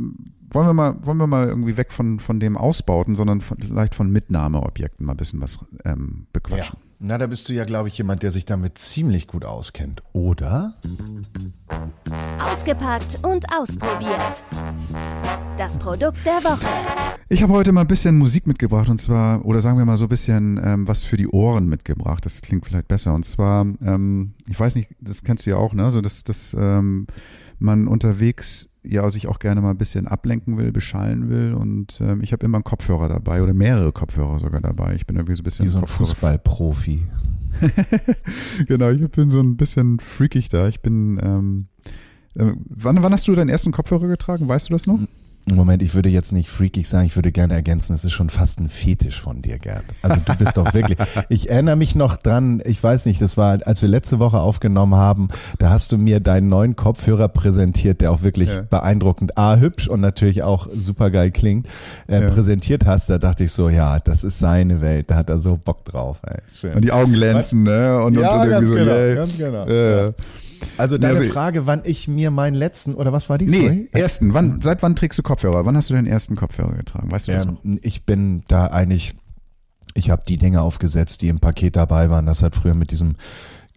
Speaker 2: wollen wir mal, wollen wir mal irgendwie weg von, von dem Ausbauten, sondern von, vielleicht von Mitnahmeobjekten mal ein bisschen was ähm, bequatschen.
Speaker 3: Ja. Na, da bist du ja, glaube ich, jemand, der sich damit ziemlich gut auskennt, oder?
Speaker 1: Ausgepackt und ausprobiert. Das Produkt der Woche.
Speaker 2: Ich habe heute mal ein bisschen Musik mitgebracht und zwar, oder sagen wir mal so ein bisschen ähm, was für die Ohren mitgebracht. Das klingt vielleicht besser. Und zwar, ähm, ich weiß nicht, das kennst du ja auch, ne? So, dass, dass ähm, man unterwegs ja sich auch gerne mal ein bisschen ablenken will, beschallen will. Und ähm, ich habe immer einen Kopfhörer dabei oder mehrere Kopfhörer sogar dabei. Ich bin irgendwie so ein bisschen.
Speaker 3: Wie so ein Fußballprofi.
Speaker 2: genau, ich bin so ein bisschen freakig da. Ich bin. Ähm, äh, wann, wann hast du deinen ersten Kopfhörer getragen? Weißt du das noch?
Speaker 3: Moment, ich würde jetzt nicht freakig sagen, ich würde gerne ergänzen, es ist schon fast ein Fetisch von dir, Gerd. Also du bist doch wirklich. Ich erinnere mich noch dran, ich weiß nicht, das war, als wir letzte Woche aufgenommen haben, da hast du mir deinen neuen Kopfhörer präsentiert, der auch wirklich ja. beeindruckend, a, hübsch und natürlich auch super geil klingt, äh, ja. präsentiert hast. Da dachte ich so, ja, das ist seine Welt, da hat er so Bock drauf. Ey.
Speaker 2: Schön. Und die Augen glänzen, ne? Und,
Speaker 3: ja,
Speaker 2: und
Speaker 3: ganz, so, genau, yeah. ganz genau, ja. Also deine also, Frage, wann ich mir meinen letzten, oder was war die?
Speaker 2: Nee, Sorry? ersten. Wann, seit wann trägst du Kopfhörer? Wann hast du deinen ersten Kopfhörer getragen? Weißt du das
Speaker 3: ähm, noch? Ich bin da eigentlich, ich habe die Dinge aufgesetzt, die im Paket dabei waren. Das hat früher mit diesem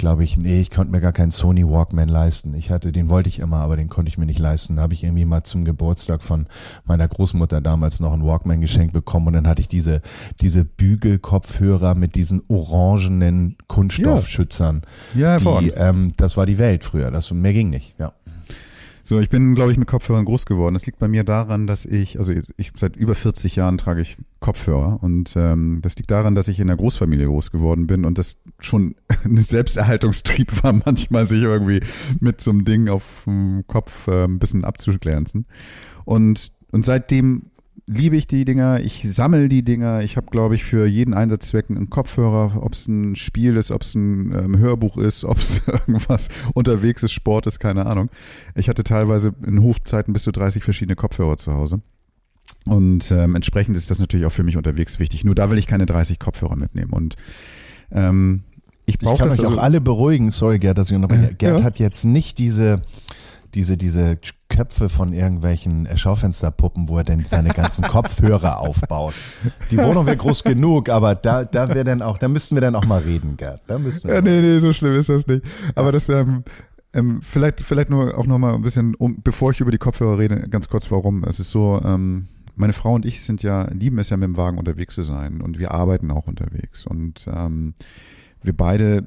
Speaker 3: glaube ich, nee, ich konnte mir gar keinen Sony Walkman leisten. Ich hatte, den wollte ich immer, aber den konnte ich mir nicht leisten. Da habe ich irgendwie mal zum Geburtstag von meiner Großmutter damals noch einen Walkman geschenkt bekommen und dann hatte ich diese, diese Bügelkopfhörer mit diesen orangenen Kunststoffschützern. Ja, ja die, ähm, das war die Welt früher. Das mehr ging nicht, ja.
Speaker 2: So, ich bin, glaube ich, mit Kopfhörern groß geworden. Das liegt bei mir daran, dass ich, also ich seit über 40 Jahren trage ich Kopfhörer und ähm, das liegt daran, dass ich in der Großfamilie groß geworden bin und das schon ein Selbsterhaltungstrieb war, manchmal sich irgendwie mit so einem Ding auf dem Kopf äh, ein bisschen abzuglänzen. Und, und seitdem liebe ich die Dinger, ich sammle die Dinger. Ich habe, glaube ich, für jeden Einsatzzweck einen Kopfhörer, ob es ein Spiel ist, ob es ein ähm, Hörbuch ist, ob es irgendwas unterwegs ist, Sport ist, keine Ahnung. Ich hatte teilweise in Hochzeiten bis zu 30 verschiedene Kopfhörer zu Hause. Und ähm, entsprechend ist das natürlich auch für mich unterwegs wichtig. Nur da will ich keine 30 Kopfhörer mitnehmen. Und ähm, ich brauche
Speaker 3: das. Ich kann euch also, auch alle beruhigen. Sorry, Gerd, dass ich unterbreche. Gerd ja. hat jetzt nicht diese diese, diese Köpfe von irgendwelchen Schaufensterpuppen, wo er denn seine ganzen Kopfhörer aufbaut. Die Wohnung wäre groß genug, aber da, da wäre dann auch, da müssten wir dann auch mal reden, Gerd. Da müssten wir
Speaker 2: ja, nee, nee, so schlimm ist das nicht. Aber das, ähm, ähm, vielleicht, vielleicht nur auch noch mal ein bisschen, um, bevor ich über die Kopfhörer rede, ganz kurz warum. Es ist so, ähm, meine Frau und ich sind ja, lieben es ja mit dem Wagen unterwegs zu sein und wir arbeiten auch unterwegs und ähm, wir beide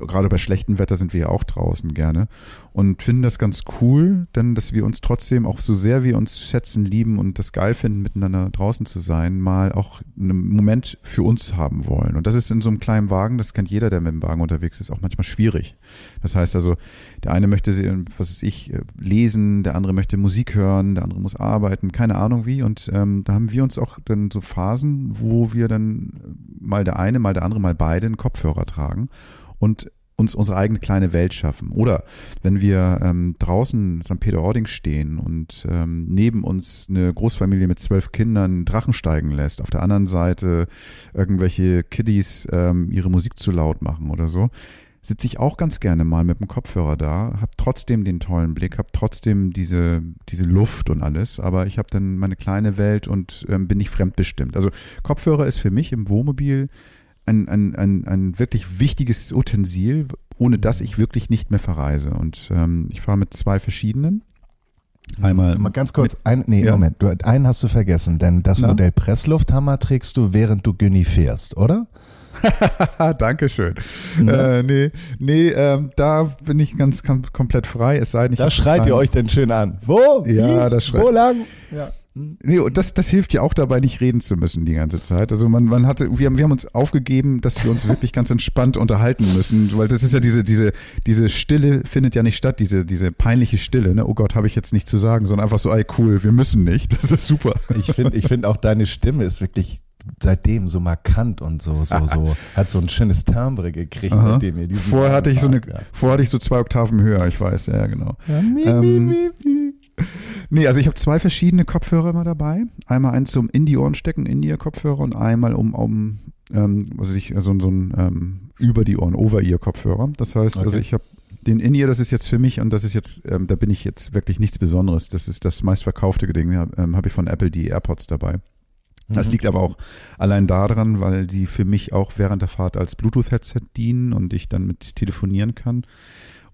Speaker 2: gerade bei schlechtem Wetter sind wir ja auch draußen gerne und finden das ganz cool, denn dass wir uns trotzdem auch so sehr wir uns schätzen, lieben und das geil finden, miteinander draußen zu sein, mal auch einen Moment für uns haben wollen. Und das ist in so einem kleinen Wagen, das kennt jeder, der mit dem Wagen unterwegs ist, auch manchmal schwierig. Das heißt also, der eine möchte, was weiß ich, lesen, der andere möchte Musik hören, der andere muss arbeiten, keine Ahnung wie. Und ähm, da haben wir uns auch dann so Phasen, wo wir dann mal der eine, mal der andere, mal beide einen Kopfhörer tragen und uns unsere eigene kleine Welt schaffen. Oder wenn wir ähm, draußen St. Peter-Ording stehen und ähm, neben uns eine Großfamilie mit zwölf Kindern Drachen steigen lässt, auf der anderen Seite irgendwelche Kiddies ähm, ihre Musik zu laut machen oder so, sitze ich auch ganz gerne mal mit dem Kopfhörer da, habe trotzdem den tollen Blick, habe trotzdem diese, diese Luft und alles, aber ich habe dann meine kleine Welt und ähm, bin nicht fremdbestimmt. Also Kopfhörer ist für mich im Wohnmobil ein, ein, ein, ein wirklich wichtiges Utensil, ohne das ich wirklich nicht mehr verreise. Und ähm, ich fahre mit zwei verschiedenen.
Speaker 3: Einmal. Mal ganz kurz, ein, nee, ja. Moment, du, einen hast du vergessen, denn das Na? Modell Presslufthammer trägst du, während du Günni fährst, oder?
Speaker 2: Dankeschön. Ja. Äh, nee, nee ähm, da bin ich ganz kom komplett frei, es sei denn, ich
Speaker 3: Da schreit ihr euch denn schön an. Wo?
Speaker 2: Ja, Wie? das schreit.
Speaker 3: Wo lang? Ja.
Speaker 2: Nee, und das, das hilft ja auch dabei, nicht reden zu müssen die ganze Zeit. Also man, man hatte, wir haben, wir haben uns aufgegeben, dass wir uns wirklich ganz entspannt unterhalten müssen, weil das ist ja diese, diese, diese Stille findet ja nicht statt, diese, diese peinliche Stille, ne? Oh Gott, habe ich jetzt nicht zu sagen, sondern einfach so, ey, cool, wir müssen nicht. Das ist super.
Speaker 3: Ich finde, ich finde auch deine Stimme ist wirklich seitdem so markant und so, so, so, hat so ein schönes Timbre gekriegt,
Speaker 2: Aha. seitdem ihr diesen Vorher hatte ich so eine, ja. vorher hatte ich so zwei Oktaven höher, ich weiß, ja, genau. Ja, mi, ähm, mi, mi, Nee, also ich habe zwei verschiedene Kopfhörer immer dabei. Einmal eins zum in die Ohren stecken, in die Kopfhörer und einmal um, um ähm, was weiß ich, also so ein ähm, über die Ohren, Over-Ear-Kopfhörer. Das heißt, also okay. also ich habe den In-Ear, das ist jetzt für mich und das ist jetzt, ähm, da bin ich jetzt wirklich nichts Besonderes. Das ist das meistverkaufte Ding. Ja, ähm, habe ich von Apple die AirPods dabei. Das mhm. liegt aber auch allein daran, weil die für mich auch während der Fahrt als Bluetooth-Headset dienen und ich dann mit telefonieren kann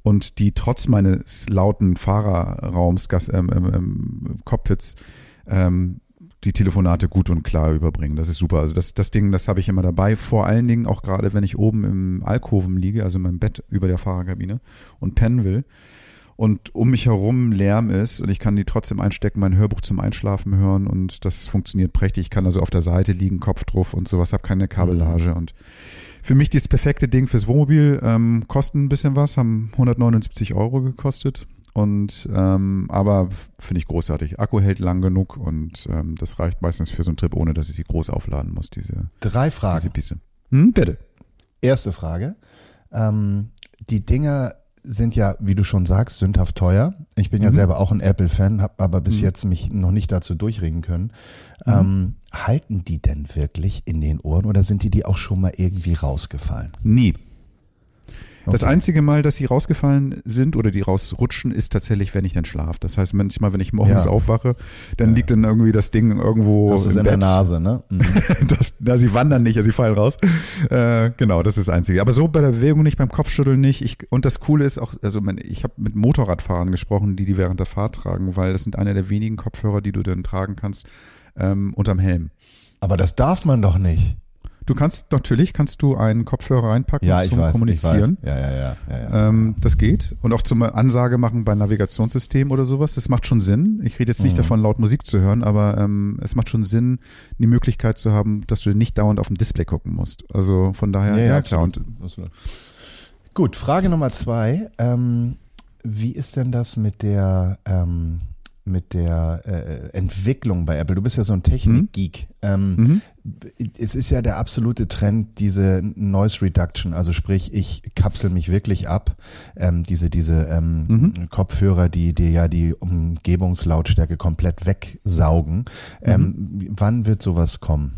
Speaker 2: und die trotz meines lauten Fahrerraums, Gas, ähm, ähm, ähm, Cockpits, ähm, die Telefonate gut und klar überbringen. Das ist super. Also das, das Ding, das habe ich immer dabei. Vor allen Dingen auch gerade, wenn ich oben im Alkoven liege, also in meinem Bett über der Fahrerkabine und pennen will und um mich herum Lärm ist und ich kann die trotzdem einstecken, mein Hörbuch zum Einschlafen hören und das funktioniert prächtig. Ich kann also auf der Seite liegen, Kopf drauf und sowas, habe keine Kabellage mhm. und für mich das perfekte Ding fürs Wohnmobil. Ähm, kosten ein bisschen was, haben 179 Euro gekostet. Und ähm, aber finde ich großartig. Akku hält lang genug und ähm, das reicht meistens für so einen Trip, ohne dass ich sie groß aufladen muss, diese,
Speaker 3: Drei
Speaker 2: diese
Speaker 3: Fragen.
Speaker 2: Piste. Hm, bitte.
Speaker 3: Erste Frage. Ähm, die Dinger sind ja, wie du schon sagst, sündhaft teuer. Ich bin ja
Speaker 2: Mhm.
Speaker 3: selber auch ein Apple-Fan, habe aber bis jetzt mich noch nicht dazu durchringen können.
Speaker 2: Mhm.
Speaker 3: Ähm, halten die denn wirklich in den Ohren oder sind die die auch schon mal irgendwie rausgefallen?
Speaker 2: Nie. Das
Speaker 3: Okay.
Speaker 2: einzige Mal, dass sie rausgefallen sind oder die rausrutschen, ist tatsächlich, wenn ich dann schlafe. Das heißt, manchmal, wenn ich morgens
Speaker 3: Ja.
Speaker 2: aufwache, dann liegt dann irgendwie das Ding irgendwo
Speaker 3: Das ist in der
Speaker 2: Bett.
Speaker 3: Nase, ne? Mhm.
Speaker 2: Das, na, sie wandern nicht, also sie fallen raus. Äh, genau, das ist das Einzige. Aber so bei der Bewegung nicht, beim Kopfschütteln nicht. Ich, und das Coole ist auch, also ich habe mit Motorradfahrern gesprochen, die die während der Fahrt tragen, weil das sind einer der wenigen Kopfhörer, die du dann tragen kannst ähm, unterm Helm.
Speaker 3: Aber das darf man doch nicht.
Speaker 2: Du kannst natürlich kannst du einen Kopfhörer reinpacken
Speaker 3: Ja,
Speaker 2: zum
Speaker 3: weiß.
Speaker 2: Kommunizieren.
Speaker 3: Ja, ja, ja. ja, ja.
Speaker 2: Ähm, das geht. Und auch zum Ansage machen bei Navigationssystem oder sowas. Das macht schon Sinn. Ich rede jetzt nicht
Speaker 3: Mhm.
Speaker 2: davon, laut Musik zu hören, aber ähm, es macht schon Sinn, die Möglichkeit zu haben, dass du nicht dauernd auf dem Display gucken musst. Also von daher, ja, klar. Und.
Speaker 3: Gut, Frage Nummer zwei. Ähm, wie ist denn das mit der ähm, mit der äh, Entwicklung bei Apple? Du bist ja so ein Technik-Geek. Ähm,
Speaker 2: Mhm.
Speaker 3: Es ist ja der absolute Trend, diese Noise Reduction, also sprich, ich kapsel mich wirklich ab. Ähm, diese diese ähm,
Speaker 2: Mhm.
Speaker 3: Kopfhörer, die dir ja die Umgebungslautstärke komplett wegsaugen. Ähm, Wann wird sowas kommen?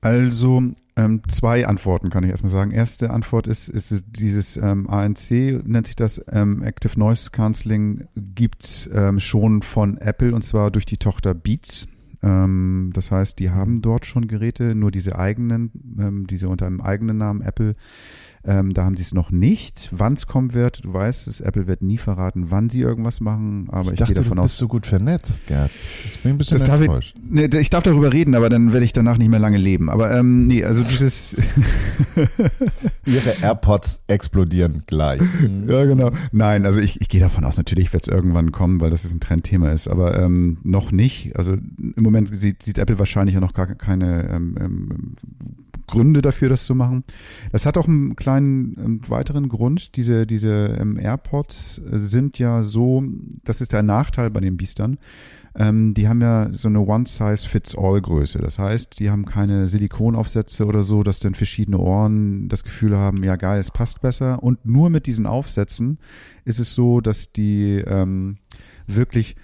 Speaker 2: Also ähm, zwei Antworten kann ich erstmal sagen. Erste Antwort ist, ist dieses ähm, ANC, nennt sich das, ähm, Active Noise Cancelling, gibt's ähm, schon von Apple und zwar durch die Tochter Beats. Ähm, das heißt, die haben dort schon Geräte, nur diese eigenen, ähm, diese unter einem eigenen Namen Apple. Ähm, da haben sie es noch nicht. Wann es kommen wird, du weißt es, Apple wird nie verraten, wann sie irgendwas machen, aber ich,
Speaker 3: ich dachte,
Speaker 2: gehe davon
Speaker 3: du
Speaker 2: aus.
Speaker 3: bist so gut vernetzt, Gerd. Jetzt bin ich ein bisschen
Speaker 2: Das darf ich,
Speaker 3: enttäuscht.
Speaker 2: nee, ich darf darüber reden, aber dann werde ich danach nicht mehr lange leben. Aber ähm, nee, also dieses,
Speaker 3: Ihre AirPods explodieren gleich.
Speaker 2: ja genau. Nein, also ich, ich gehe davon aus, natürlich wird es irgendwann kommen, weil das ist ein Trendthema ist, aber ähm, noch nicht. Also im Moment sieht, sieht Apple wahrscheinlich ja noch gar keine ähm, ähm, Gründe dafür, das zu machen. Das hat auch einen kleinen ähm, weiteren Grund. Diese, diese ähm, AirPods sind ja so, das ist der Nachteil bei den Biestern. Ähm, die haben ja so eine One-Size-Fits-All-Größe. Das heißt, die haben keine Silikonaufsätze oder so, dass dann verschiedene Ohren das Gefühl haben, ja geil, es passt besser. Und nur mit diesen Aufsätzen ist es so, dass die ähm, wirklich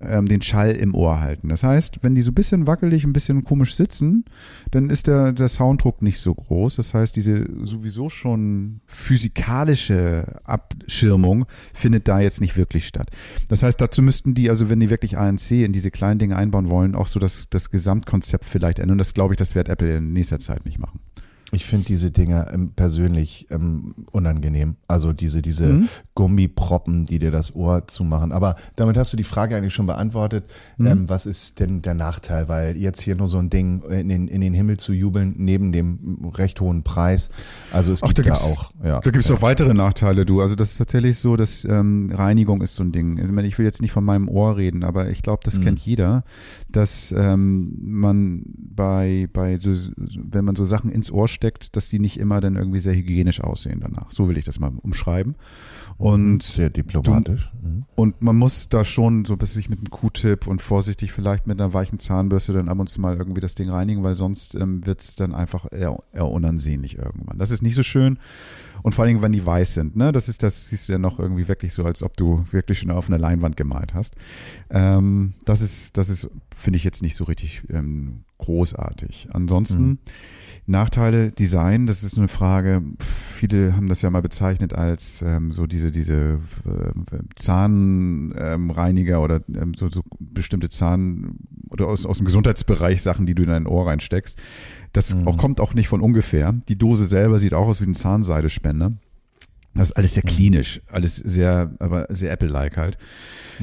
Speaker 2: ähm, den Schall im Ohr halten. Das heißt, wenn die so ein bisschen wackelig, ein bisschen komisch sitzen, dann ist der, der Sounddruck nicht so groß. Das heißt, diese sowieso schon physikalische Abschirmung findet da jetzt nicht wirklich statt. Das heißt, dazu müssten die, also wenn die wirklich ANC in diese kleinen Dinge einbauen wollen, auch so das, das Gesamtkonzept vielleicht ändern. Und das glaube ich, das wird Apple in nächster Zeit nicht machen.
Speaker 3: Ich finde diese Dinger ähm, persönlich ähm, unangenehm. Also diese, diese
Speaker 2: Mhm.
Speaker 3: Gummiproppen, die dir das Ohr zumachen. Aber damit hast du die Frage eigentlich schon beantwortet.
Speaker 2: Mhm.
Speaker 3: Ähm, was ist denn der Nachteil? Weil jetzt hier nur so ein Ding in den, in den Himmel zu jubeln, neben dem recht hohen Preis. Also es
Speaker 2: Ach,
Speaker 3: gibt
Speaker 2: da
Speaker 3: da auch. Ja,
Speaker 2: Da gibt es
Speaker 3: ja.
Speaker 2: auch weitere Nachteile, du. Also das ist tatsächlich so, dass ähm, Reinigung ist so ein Ding. Ich, meine, ich will jetzt nicht von meinem Ohr reden, aber ich glaube, das
Speaker 3: Mhm.
Speaker 2: kennt jeder, dass ähm, man bei, bei so, wenn man so Sachen ins Ohr steckt, dass die nicht immer dann irgendwie sehr hygienisch aussehen danach. So will ich das mal umschreiben. Und
Speaker 3: Sehr diplomatisch. Mhm.
Speaker 2: und man muss da schon so bis sich mit einem Q-Tip und vorsichtig vielleicht mit einer weichen Zahnbürste dann ab und zu mal irgendwie das Ding reinigen, weil sonst ähm, wird es dann einfach eher, eher unansehnlich irgendwann. Das ist nicht so schön. Und vor allen Dingen, wenn die weiß sind, ne? Das ist, das siehst du dann noch irgendwie wirklich so, als ob du wirklich schon auf einer Leinwand gemalt hast. Ähm, das ist, das ist, finde ich jetzt nicht so richtig ähm, großartig. Ansonsten
Speaker 3: Mhm.
Speaker 2: Nachteile, Design, das ist eine Frage. Viele haben das ja mal bezeichnet als ähm, so diese, diese äh, Zahnreiniger oder ähm, so, so bestimmte Zahn- oder aus, aus dem Gesundheitsbereich Sachen, die du in dein Ohr reinsteckst. Das
Speaker 3: Mhm.
Speaker 2: auch, kommt auch nicht von ungefähr. Die Dose selber sieht auch aus wie ein Zahnseidespender. Das ist alles sehr klinisch, alles sehr, aber sehr Apple-like halt.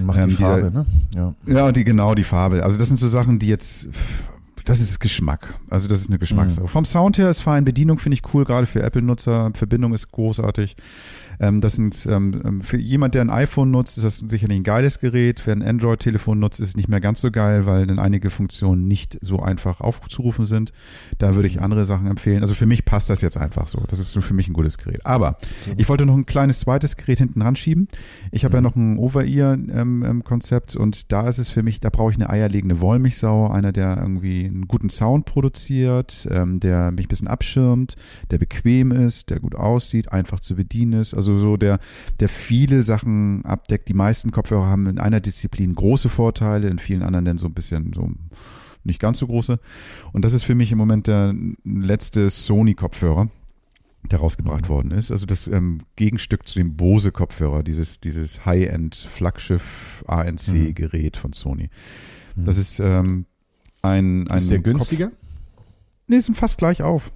Speaker 3: Macht
Speaker 2: Ähm,
Speaker 3: die
Speaker 2: dieser-
Speaker 3: Farbe, ne? Ja.
Speaker 2: Ja, die genau die Farbe. Also das sind so Sachen, die jetzt das ist Geschmack. Also das ist eine Geschmackssache. Vom Sound her ist fein, Bedienung finde ich cool, gerade für Apple-Nutzer. Verbindung ist großartig. Ähm, das sind ähm, ähm, für jemand, der ein iPhone nutzt, ist das sicherlich ein geiles Gerät. Wer ein Android-Telefon nutzt, ist es nicht mehr ganz so geil, weil dann einige Funktionen nicht so einfach aufzurufen sind. Da würde ich andere Sachen empfehlen. Also für mich passt das jetzt einfach so. Das ist für mich ein gutes Gerät. Aber ich wollte noch ein kleines zweites Gerät hinten ranschieben. Ich habe ja noch ein Over-Ear-Konzept und da ist es für mich, da brauche ich eine eierlegende Wollmilchsau, einer, der irgendwie einen guten Sound produziert, ähm, der mich ein bisschen abschirmt, der bequem ist, der gut aussieht, einfach zu bedienen ist. Also so der, der viele Sachen abdeckt. Die meisten Kopfhörer haben in einer Disziplin große Vorteile, in vielen anderen dann so ein bisschen so nicht ganz so große. Und das ist für mich im Moment der letzte Sony-Kopfhörer der rausgebracht worden ist. Also das ähm, Gegenstück zu dem Bose-Kopfhörer, dieses, dieses High-End-Flaggschiff-ANC-Gerät von Sony. Das ist ähm, ein, ein.
Speaker 3: Ist der günstiger?
Speaker 2: Kopf nee, sind fast gleich auf.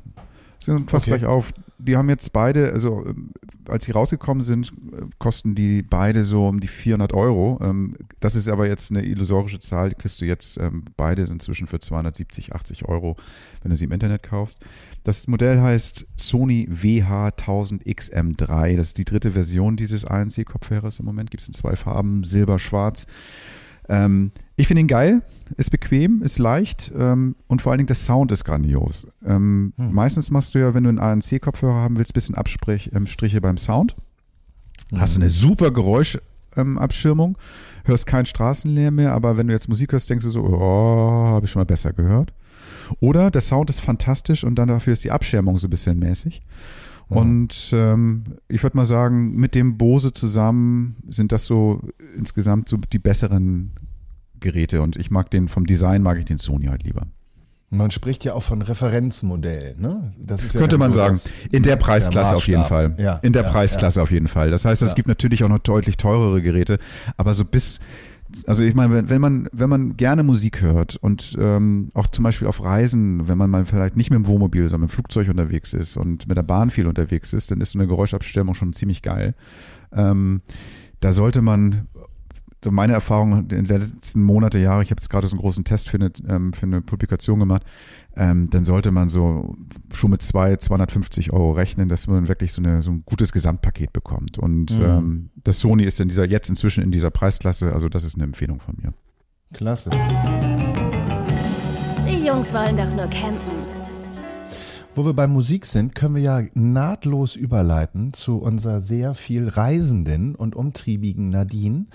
Speaker 2: Sind fast
Speaker 3: Okay.
Speaker 2: gleich auf. Die haben jetzt beide, also ähm, als sie rausgekommen sind, äh, kosten die beide so um die 400 Euro. Ähm, Das ist aber jetzt eine illusorische Zahl. Die kriegst du jetzt ähm, beide inzwischen für 270, 80 Euro, wenn du sie im Internet kaufst. Das Modell heißt Sony WH1000XM3. Das ist die dritte Version dieses ANC-Kopfhörers im Moment. Gibt es in zwei Farben, Silber, Schwarz. Ähm, ich finde ihn geil, ist bequem, ist leicht ähm, und vor allen Dingen der Sound ist grandios. Ähm, Meistens machst du ja, wenn du einen ANC-Kopfhörer haben willst, bisschen Abstriche ähm, Striche beim Sound. Hast du eine super Geräuschabschirmung, hörst keinen Straßenlärm mehr, aber wenn du jetzt Musik hörst, denkst du so, oh, habe ich schon mal besser gehört. Oder der Sound ist fantastisch und dann dafür ist die Abschirmung so ein bisschen mäßig. Und ähm, ich würde mal sagen, mit dem Bose zusammen sind das so insgesamt so die besseren Geräte. Und ich mag den, vom Design mag ich den Sony halt lieber.
Speaker 3: Man spricht ja auch von Referenzmodell, ne? Das ist ja
Speaker 2: Könnte man sagen. In der Preisklasse
Speaker 3: der
Speaker 2: auf jeden Fall.
Speaker 3: Ja,
Speaker 2: In der
Speaker 3: ja,
Speaker 2: Preisklasse auf jeden Fall. Das heißt, es
Speaker 3: Ja.
Speaker 2: gibt natürlich auch noch deutlich teurere Geräte, aber so bis, also ich meine, wenn, wenn man, wenn man gerne Musik hört und ähm, auch zum Beispiel auf Reisen, wenn man mal vielleicht nicht mit dem Wohnmobil, sondern mit dem Flugzeug unterwegs ist und mit der Bahn viel unterwegs ist, dann ist so eine Geräuschabstimmung schon ziemlich geil. Ähm, da sollte man so meine Erfahrung in den letzten Monate, Jahre, ich habe jetzt gerade so einen großen Test für eine, ähm, für eine Publikation gemacht, ähm, dann sollte man so schon mit zwei, 250 Euro rechnen, dass man wirklich so, eine, so ein gutes Gesamtpaket bekommt. Und
Speaker 3: Mhm.
Speaker 2: ähm, das Sony ist in dieser, jetzt inzwischen in dieser Preisklasse, also das ist eine Empfehlung von mir.
Speaker 3: Klasse.
Speaker 1: Die Jungs wollen doch nur campen.
Speaker 3: Wo wir bei Musik sind, können wir ja nahtlos überleiten zu unserer sehr viel reisenden und umtriebigen Nadine.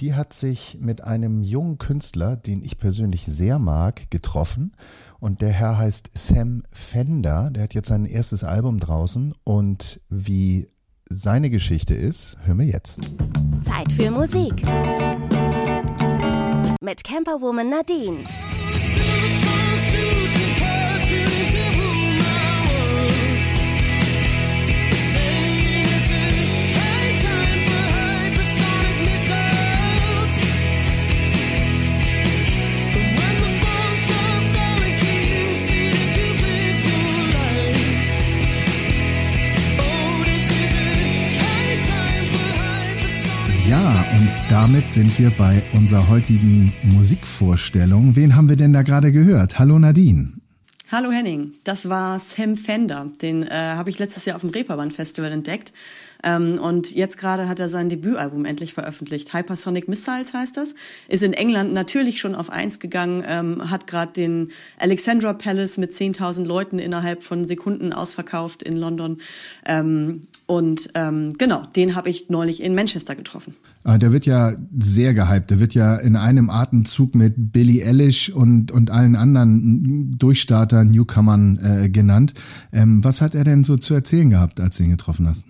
Speaker 3: Die hat sich mit einem jungen Künstler, den ich persönlich sehr mag, getroffen. Und der Herr heißt Sam Fender. Der hat jetzt sein erstes Album draußen. Und wie seine Geschichte ist, hören wir jetzt.
Speaker 1: Zeit für Musik. Mit Camperwoman Nadine.
Speaker 3: Ja, und damit sind wir bei unserer heutigen Musikvorstellung. Wen haben wir denn da gerade gehört? Hallo Nadine.
Speaker 5: Hallo Henning, das war Sam Fender. Den äh, habe ich letztes Jahr auf dem Reeperbahn Festival entdeckt. Ähm, und jetzt gerade hat er sein Debütalbum endlich veröffentlicht. Hypersonic Missiles heißt das. Ist in England natürlich schon auf eins gegangen, ähm, hat gerade den Alexandra Palace mit 10.000 Leuten innerhalb von Sekunden ausverkauft in London. Ähm, und ähm, genau, den habe ich neulich in Manchester getroffen.
Speaker 3: Ah, Der wird ja sehr gehypt. Der wird ja in einem Atemzug mit Billie Eilish und, und allen anderen Durchstartern, Newcomern äh, genannt. Ähm, was hat er denn so zu erzählen gehabt, als du ihn getroffen hast?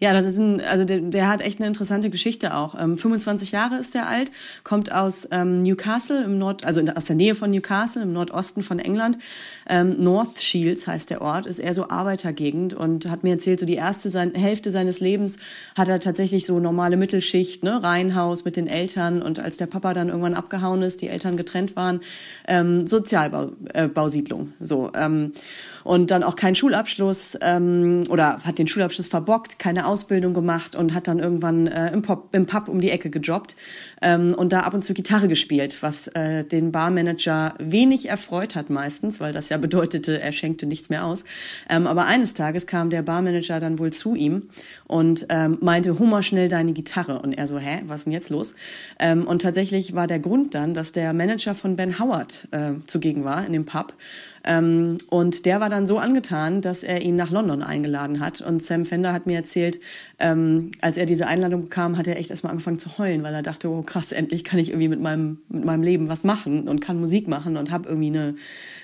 Speaker 5: Ja, das ist ein, also der, der hat echt eine interessante Geschichte auch. Ähm, 25 Jahre ist er alt, kommt aus ähm, Newcastle im Nord, also aus der Nähe von Newcastle im Nordosten von England. Ähm, North Shields heißt der Ort, ist eher so Arbeitergegend und hat mir erzählt, so die erste sein, Hälfte seines Lebens hat er tatsächlich so normale Mittelschicht, ne, Reihenhaus mit den Eltern und als der Papa dann irgendwann abgehauen ist, die Eltern getrennt waren, ähm, Sozialbausiedlung, äh, so. Ähm, und dann auch keinen Schulabschluss ähm, oder hat den Schulabschluss verbockt, keine Ausbildung gemacht und hat dann irgendwann äh, im, Pop, im Pub um die Ecke gejobbt ähm, und da ab und zu Gitarre gespielt, was äh, den Barmanager wenig erfreut hat meistens, weil das ja bedeutete, er schenkte nichts mehr aus. Ähm, aber eines Tages kam der Barmanager dann wohl zu ihm und ähm, meinte, hummer schnell deine Gitarre. Und er so, hä, was denn jetzt los? Ähm, und tatsächlich war der Grund dann, dass der Manager von Ben Howard äh, zugegen war in dem Pub ähm, und der war dann so angetan, dass er ihn nach London eingeladen hat. Und Sam Fender hat mir erzählt, ähm, als er diese Einladung bekam, hat er echt erstmal angefangen zu heulen, weil er dachte, oh krass, endlich kann ich irgendwie mit meinem, mit meinem Leben was machen und kann Musik machen und habe irgendwie eine,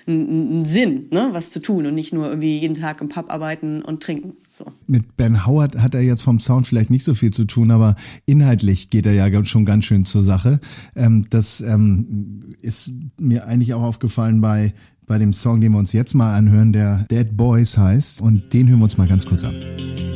Speaker 5: einen, einen Sinn, ne, was zu tun und nicht nur irgendwie jeden Tag im Pub arbeiten und trinken. So.
Speaker 3: Mit Ben Howard hat er jetzt vom Sound vielleicht nicht so viel zu tun, aber inhaltlich geht er ja schon ganz schön zur Sache. Ähm, das ähm, ist mir eigentlich auch aufgefallen bei bei dem Song, den wir uns jetzt mal anhören, der Dead Boys heißt. Und den hören wir uns mal ganz kurz an.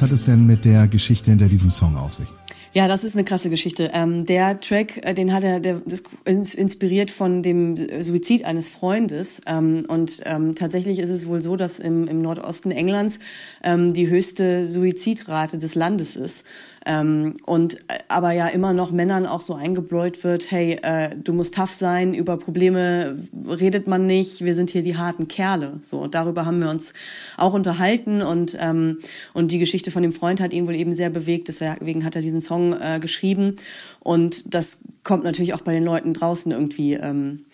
Speaker 3: Was hat es denn mit der Geschichte hinter diesem Song auf sich?
Speaker 5: Ja, das ist eine krasse Geschichte. Ähm, der Track, äh, den hat er der, das inspiriert von dem Suizid eines Freundes. Ähm, und ähm, tatsächlich ist es wohl so, dass im, im Nordosten Englands ähm, die höchste Suizidrate des Landes ist. Ähm, und äh, aber ja immer noch Männern auch so eingebläut wird, hey, äh, du musst tough sein, über Probleme redet man nicht, wir sind hier die harten Kerle. So, und darüber haben wir uns auch unterhalten und, ähm, und die Geschichte von dem Freund hat ihn wohl eben sehr bewegt, deswegen hat er diesen Song äh, geschrieben. Und das kommt natürlich auch bei den Leuten draußen irgendwie ähm,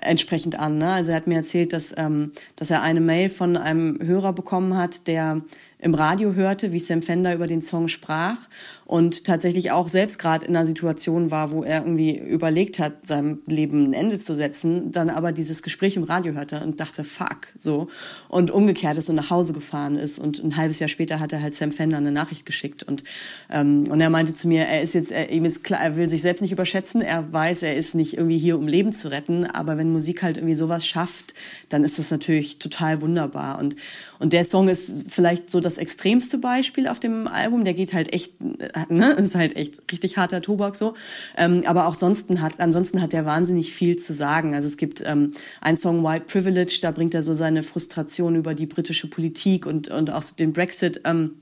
Speaker 5: entsprechend an. Ne? Also er hat mir erzählt, dass, ähm, dass er eine Mail von einem Hörer bekommen hat, der im Radio hörte, wie Sam Fender über den Song sprach und tatsächlich auch selbst gerade in einer Situation war, wo er irgendwie überlegt hat, seinem Leben ein Ende zu setzen, dann aber dieses Gespräch im Radio hörte und dachte, fuck, so. Und umgekehrt ist und nach Hause gefahren ist und ein halbes Jahr später hat er halt Sam Fender eine Nachricht geschickt und, ähm, und er meinte zu mir, er ist jetzt, er, ihm ist klar, er will sich selbst nicht überschätzen, er weiß, er ist nicht irgendwie hier, um Leben zu retten, aber wenn Musik halt irgendwie sowas schafft, dann ist das natürlich total wunderbar und, und der Song ist vielleicht so das extremste Beispiel auf dem Album. Der geht halt echt, ne, ist halt echt richtig harter Tobak so. Ähm, aber auch sonst hat, ansonsten hat er wahnsinnig viel zu sagen. Also es gibt ähm, einen Song White Privilege, da bringt er so seine Frustration über die britische Politik und, und auch den Brexit. Ähm,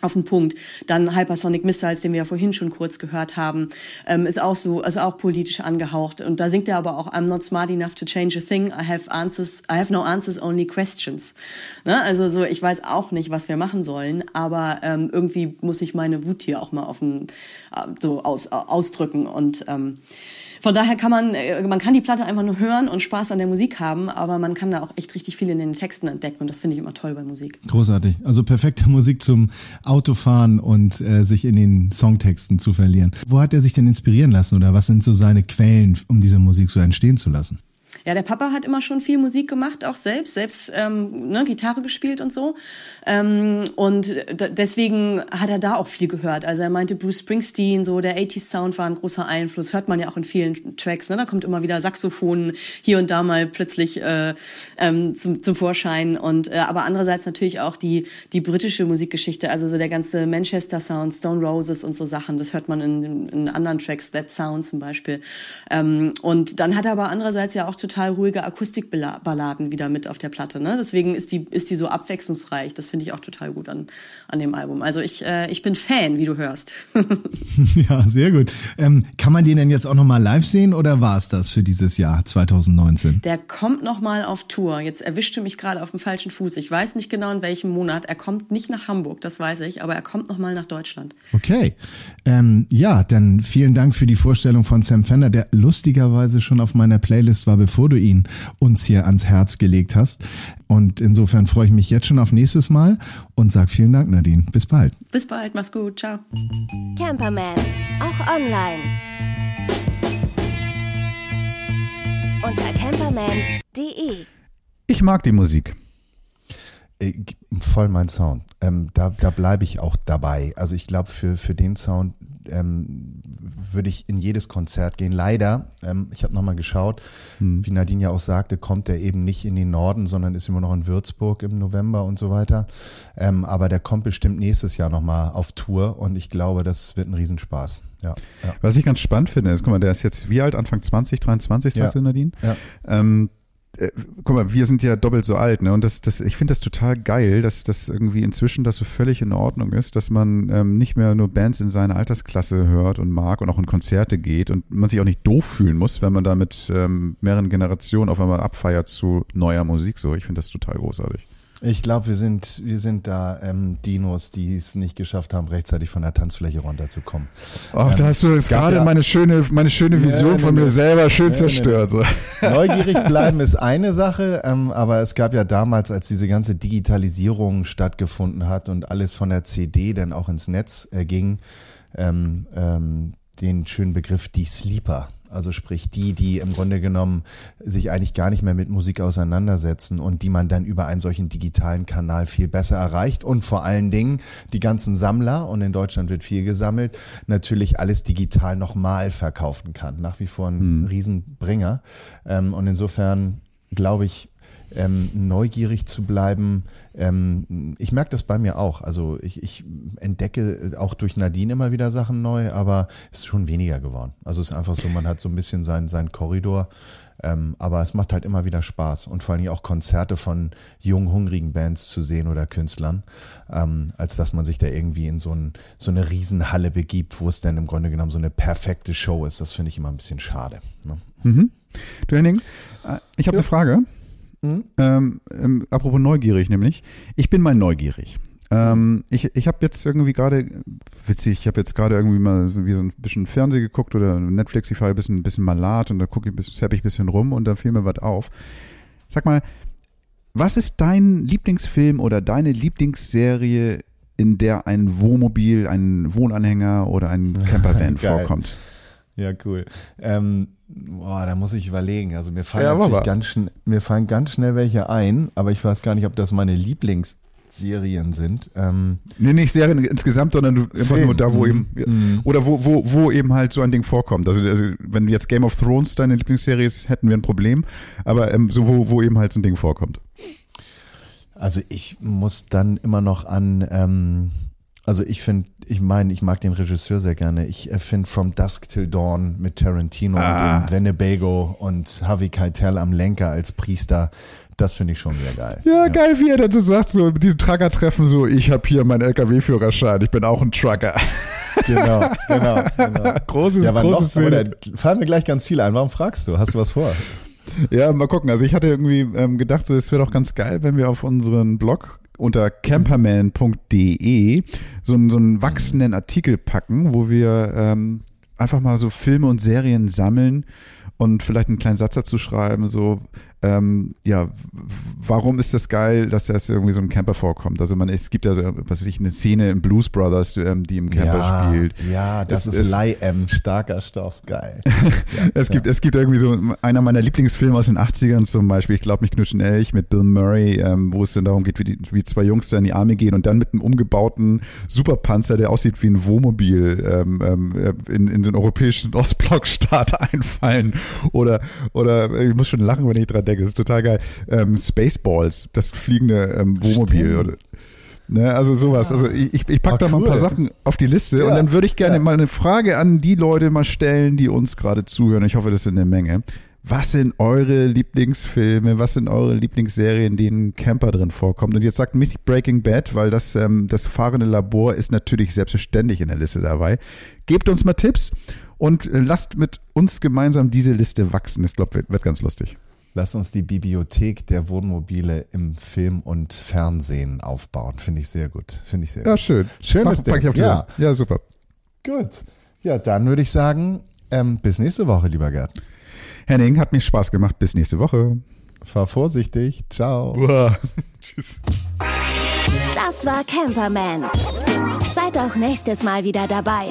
Speaker 5: auf den Punkt. Dann Hypersonic Missiles, den wir ja vorhin schon kurz gehört haben, ähm, ist auch so, also auch politisch angehaucht. Und da singt er aber auch I'm not smart enough to change a thing. I have answers. I have no answers, only questions. Ne? Also so, ich weiß auch nicht, was wir machen sollen, aber ähm, irgendwie muss ich meine Wut hier auch mal offen äh, so aus, ausdrücken und ähm, von daher kann man, äh, man kann die Platte einfach nur hören und Spaß an der Musik haben, aber man kann da auch echt richtig viel in den Texten entdecken und das finde ich immer toll bei Musik.
Speaker 3: Großartig. Also perfekte Musik zum Autofahren und äh, sich in den Songtexten zu verlieren. Wo hat er sich denn inspirieren lassen oder was sind so seine Quellen, um diese Musik so entstehen zu lassen?
Speaker 5: Ja, der Papa hat immer schon viel Musik gemacht, auch selbst, selbst ähm, ne, Gitarre gespielt und so. Ähm, und deswegen hat er da auch viel gehört. Also er meinte Bruce Springsteen, so der 80s Sound war ein großer Einfluss. Hört man ja auch in vielen Tracks. Ne? Da kommt immer wieder Saxophon hier und da mal plötzlich äh, ähm, zum, zum Vorschein. Und äh, aber andererseits natürlich auch die die britische Musikgeschichte, also so der ganze Manchester Sound, Stone Roses und so Sachen. Das hört man in, in anderen Tracks, That Sound zum Beispiel. Ähm, und dann hat er aber andererseits ja auch total ruhige Akustikballaden wieder mit auf der Platte. Ne? Deswegen ist die, ist die so abwechslungsreich. Das finde ich auch total gut an, an dem Album. Also ich, äh, ich bin Fan, wie du hörst.
Speaker 3: ja, sehr gut. Ähm, kann man den denn jetzt auch nochmal live sehen oder war es das für dieses Jahr 2019?
Speaker 5: Der kommt nochmal auf Tour. Jetzt erwischte mich gerade auf dem falschen Fuß. Ich weiß nicht genau in welchem Monat. Er kommt nicht nach Hamburg, das weiß ich, aber er kommt nochmal nach Deutschland.
Speaker 3: Okay. Ähm, ja, dann vielen Dank für die Vorstellung von Sam Fender, der lustigerweise schon auf meiner Playlist war, bevor du ihn uns hier ans Herz gelegt hast. Und insofern freue ich mich jetzt schon auf nächstes Mal und sage vielen Dank, Nadine. Bis bald.
Speaker 5: Bis bald, mach's gut. Ciao.
Speaker 1: Camperman, auch online. Unter camperman.de.
Speaker 2: Ich mag die Musik.
Speaker 3: Äh, voll mein Sound. Ähm, da da bleibe ich auch dabei. Also ich glaube, für, für den Sound ähm, würde ich in jedes Konzert gehen. Leider, ähm, ich habe nochmal geschaut, hm. wie Nadine ja auch sagte, kommt er eben nicht in den Norden, sondern ist immer noch in Würzburg im November und so weiter. Ähm, aber der kommt bestimmt nächstes Jahr nochmal auf Tour und ich glaube, das wird ein Riesenspaß. Ja,
Speaker 2: ja. Was ich ganz spannend finde, ist, guck mal, der ist jetzt wie alt? Anfang 20, 23, sagte ja. Nadine. Ja. Ähm, äh, guck mal, wir sind ja doppelt so alt, ne? Und das, das, ich finde das total geil, dass das irgendwie inzwischen das so völlig in Ordnung ist, dass man ähm, nicht mehr nur Bands in seiner Altersklasse hört und mag und auch in Konzerte geht und man sich auch nicht doof fühlen muss, wenn man da mit ähm, mehreren Generationen auf einmal abfeiert zu neuer Musik. So, ich finde das total großartig.
Speaker 3: Ich glaube, wir sind, wir sind da ähm, Dinos, die es nicht geschafft haben, rechtzeitig von der Tanzfläche runterzukommen.
Speaker 2: Ach, ähm, da hast du jetzt gerade ja, meine schöne, meine schöne Vision ja, von mir selber schön ja, zerstört. So.
Speaker 3: Neugierig bleiben ist eine Sache, ähm, aber es gab ja damals, als diese ganze Digitalisierung stattgefunden hat und alles von der CD dann auch ins Netz äh, ging, ähm, ähm, den schönen Begriff die Sleeper. Also sprich die, die im Grunde genommen sich eigentlich gar nicht mehr mit Musik auseinandersetzen und die man dann über einen solchen digitalen Kanal viel besser erreicht und vor allen Dingen die ganzen Sammler und in Deutschland wird viel gesammelt, natürlich alles digital nochmal verkaufen kann. Nach wie vor ein hm. Riesenbringer. Ähm, und insofern glaube ich, ähm, neugierig zu bleiben. Ähm, ich merke das bei mir auch. Also ich, ich entdecke auch durch Nadine immer wieder Sachen neu, aber es ist schon weniger geworden. Also es ist einfach so, man hat so ein bisschen seinen, seinen Korridor. Ähm, aber es macht halt immer wieder Spaß und vor allem auch Konzerte von jungen, hungrigen Bands zu sehen oder Künstlern, ähm, als dass man sich da irgendwie in so, ein, so eine Riesenhalle begibt, wo es dann im Grunde genommen so eine perfekte Show ist. Das finde ich immer ein bisschen schade. Ne?
Speaker 2: Mhm. Du Henning, äh, ich habe ja. eine Frage. Mhm. Ähm, ähm, apropos neugierig nämlich. Ich bin mal neugierig. Ähm, ich ich habe jetzt irgendwie gerade, witzig, ich habe jetzt gerade irgendwie mal wie so ein bisschen Fernsehen geguckt oder Netflix, ich fahre ein bisschen, ein bisschen malat und da gucke ich ein bisschen, zapp ich ein bisschen rum und da fiel mir was auf. Sag mal, was ist dein Lieblingsfilm oder deine Lieblingsserie, in der ein Wohnmobil, ein Wohnanhänger oder ein Campervan vorkommt?
Speaker 3: Ja, cool. Ähm, boah, da muss ich überlegen. Also mir fallen ja, natürlich ganz schnell, mir fallen ganz schnell welche ein, aber ich weiß gar nicht, ob das meine Lieblingsserien sind. Ähm,
Speaker 2: nee, nicht Serien insgesamt, sondern einfach nur da, wo mhm. eben, mhm. oder wo, wo, wo eben halt so ein Ding vorkommt. Also, also, wenn jetzt Game of Thrones deine Lieblingsserie ist, hätten wir ein Problem, aber ähm, so, wo, wo eben halt so ein Ding vorkommt.
Speaker 3: Also ich muss dann immer noch an, ähm, also ich finde, ich meine, ich mag den Regisseur sehr gerne. Ich finde From Dusk Till Dawn mit Tarantino ah. und dem Venebago und Harvey Keitel am Lenker als Priester. Das finde ich schon sehr geil.
Speaker 2: Ja, ja, geil, wie er dazu sagt, so mit diesem Trucker-Treffen, so, ich habe hier meinen LKW-Führerschein, ich bin auch ein Trucker.
Speaker 3: Genau, genau, genau.
Speaker 2: Großes, ja, großes
Speaker 3: noch, Szene. fallen mir gleich ganz viele ein. Warum fragst du? Hast du was vor?
Speaker 2: Ja, mal gucken. Also ich hatte irgendwie ähm, gedacht, so, es wäre doch ganz geil, wenn wir auf unseren Blog unter camperman.de so, so einen wachsenden Artikel packen, wo wir ähm, einfach mal so Filme und Serien sammeln und vielleicht einen kleinen Satz dazu schreiben, so ähm, ja, warum ist das geil, dass das irgendwie so ein Camper vorkommt? Also man, es gibt ja so, was weiß ich, eine Szene im Blues Brothers, ähm, die im Camper
Speaker 3: ja,
Speaker 2: spielt.
Speaker 3: Ja, das es, ist Leih-M, starker Stoff, geil. ja,
Speaker 2: es gibt, ja. es gibt irgendwie so einer meiner Lieblingsfilme aus den 80ern zum Beispiel, ich glaube mich knutschen Elch mit Bill Murray, ähm, wo es dann darum geht, wie, die, wie zwei Jungs da in die Arme gehen und dann mit einem umgebauten Superpanzer, der aussieht wie ein Wohnmobil, ähm, ähm in, in den europäischen Ostblockstaat einfallen. Oder, oder ich muss schon lachen, wenn ich dran denke denke. Das ist total geil. Ähm, Spaceballs, das fliegende ähm, Wohnmobil. Oder, ne, also sowas. Also ich, ich packe oh, da mal ein paar Sachen auf die Liste ja, und dann würde ich gerne ja. mal eine Frage an die Leute mal stellen, die uns gerade zuhören. Ich hoffe, das sind eine Menge. Was sind eure Lieblingsfilme? Was sind eure Lieblingsserien, in denen Camper drin vorkommt? Und jetzt sagt mich Breaking Bad, weil das, ähm, das fahrende Labor ist natürlich selbstverständlich in der Liste dabei. Gebt uns mal Tipps und äh, lasst mit uns gemeinsam diese Liste wachsen. Ich glaube, wird, wird ganz lustig.
Speaker 3: Lass uns die Bibliothek der Wohnmobile im Film und Fernsehen aufbauen. Finde ich sehr gut. Finde ich sehr
Speaker 2: ja,
Speaker 3: gut.
Speaker 2: schön. Schönes Ding. Ja. ja, super.
Speaker 3: Gut. Ja, dann würde ich sagen, ähm, bis nächste Woche, lieber Gerd.
Speaker 2: Henning, hat mir Spaß gemacht. Bis nächste Woche.
Speaker 3: Fahr vorsichtig. Ciao.
Speaker 1: Tschüss. Das war Camperman. Seid auch nächstes Mal wieder dabei.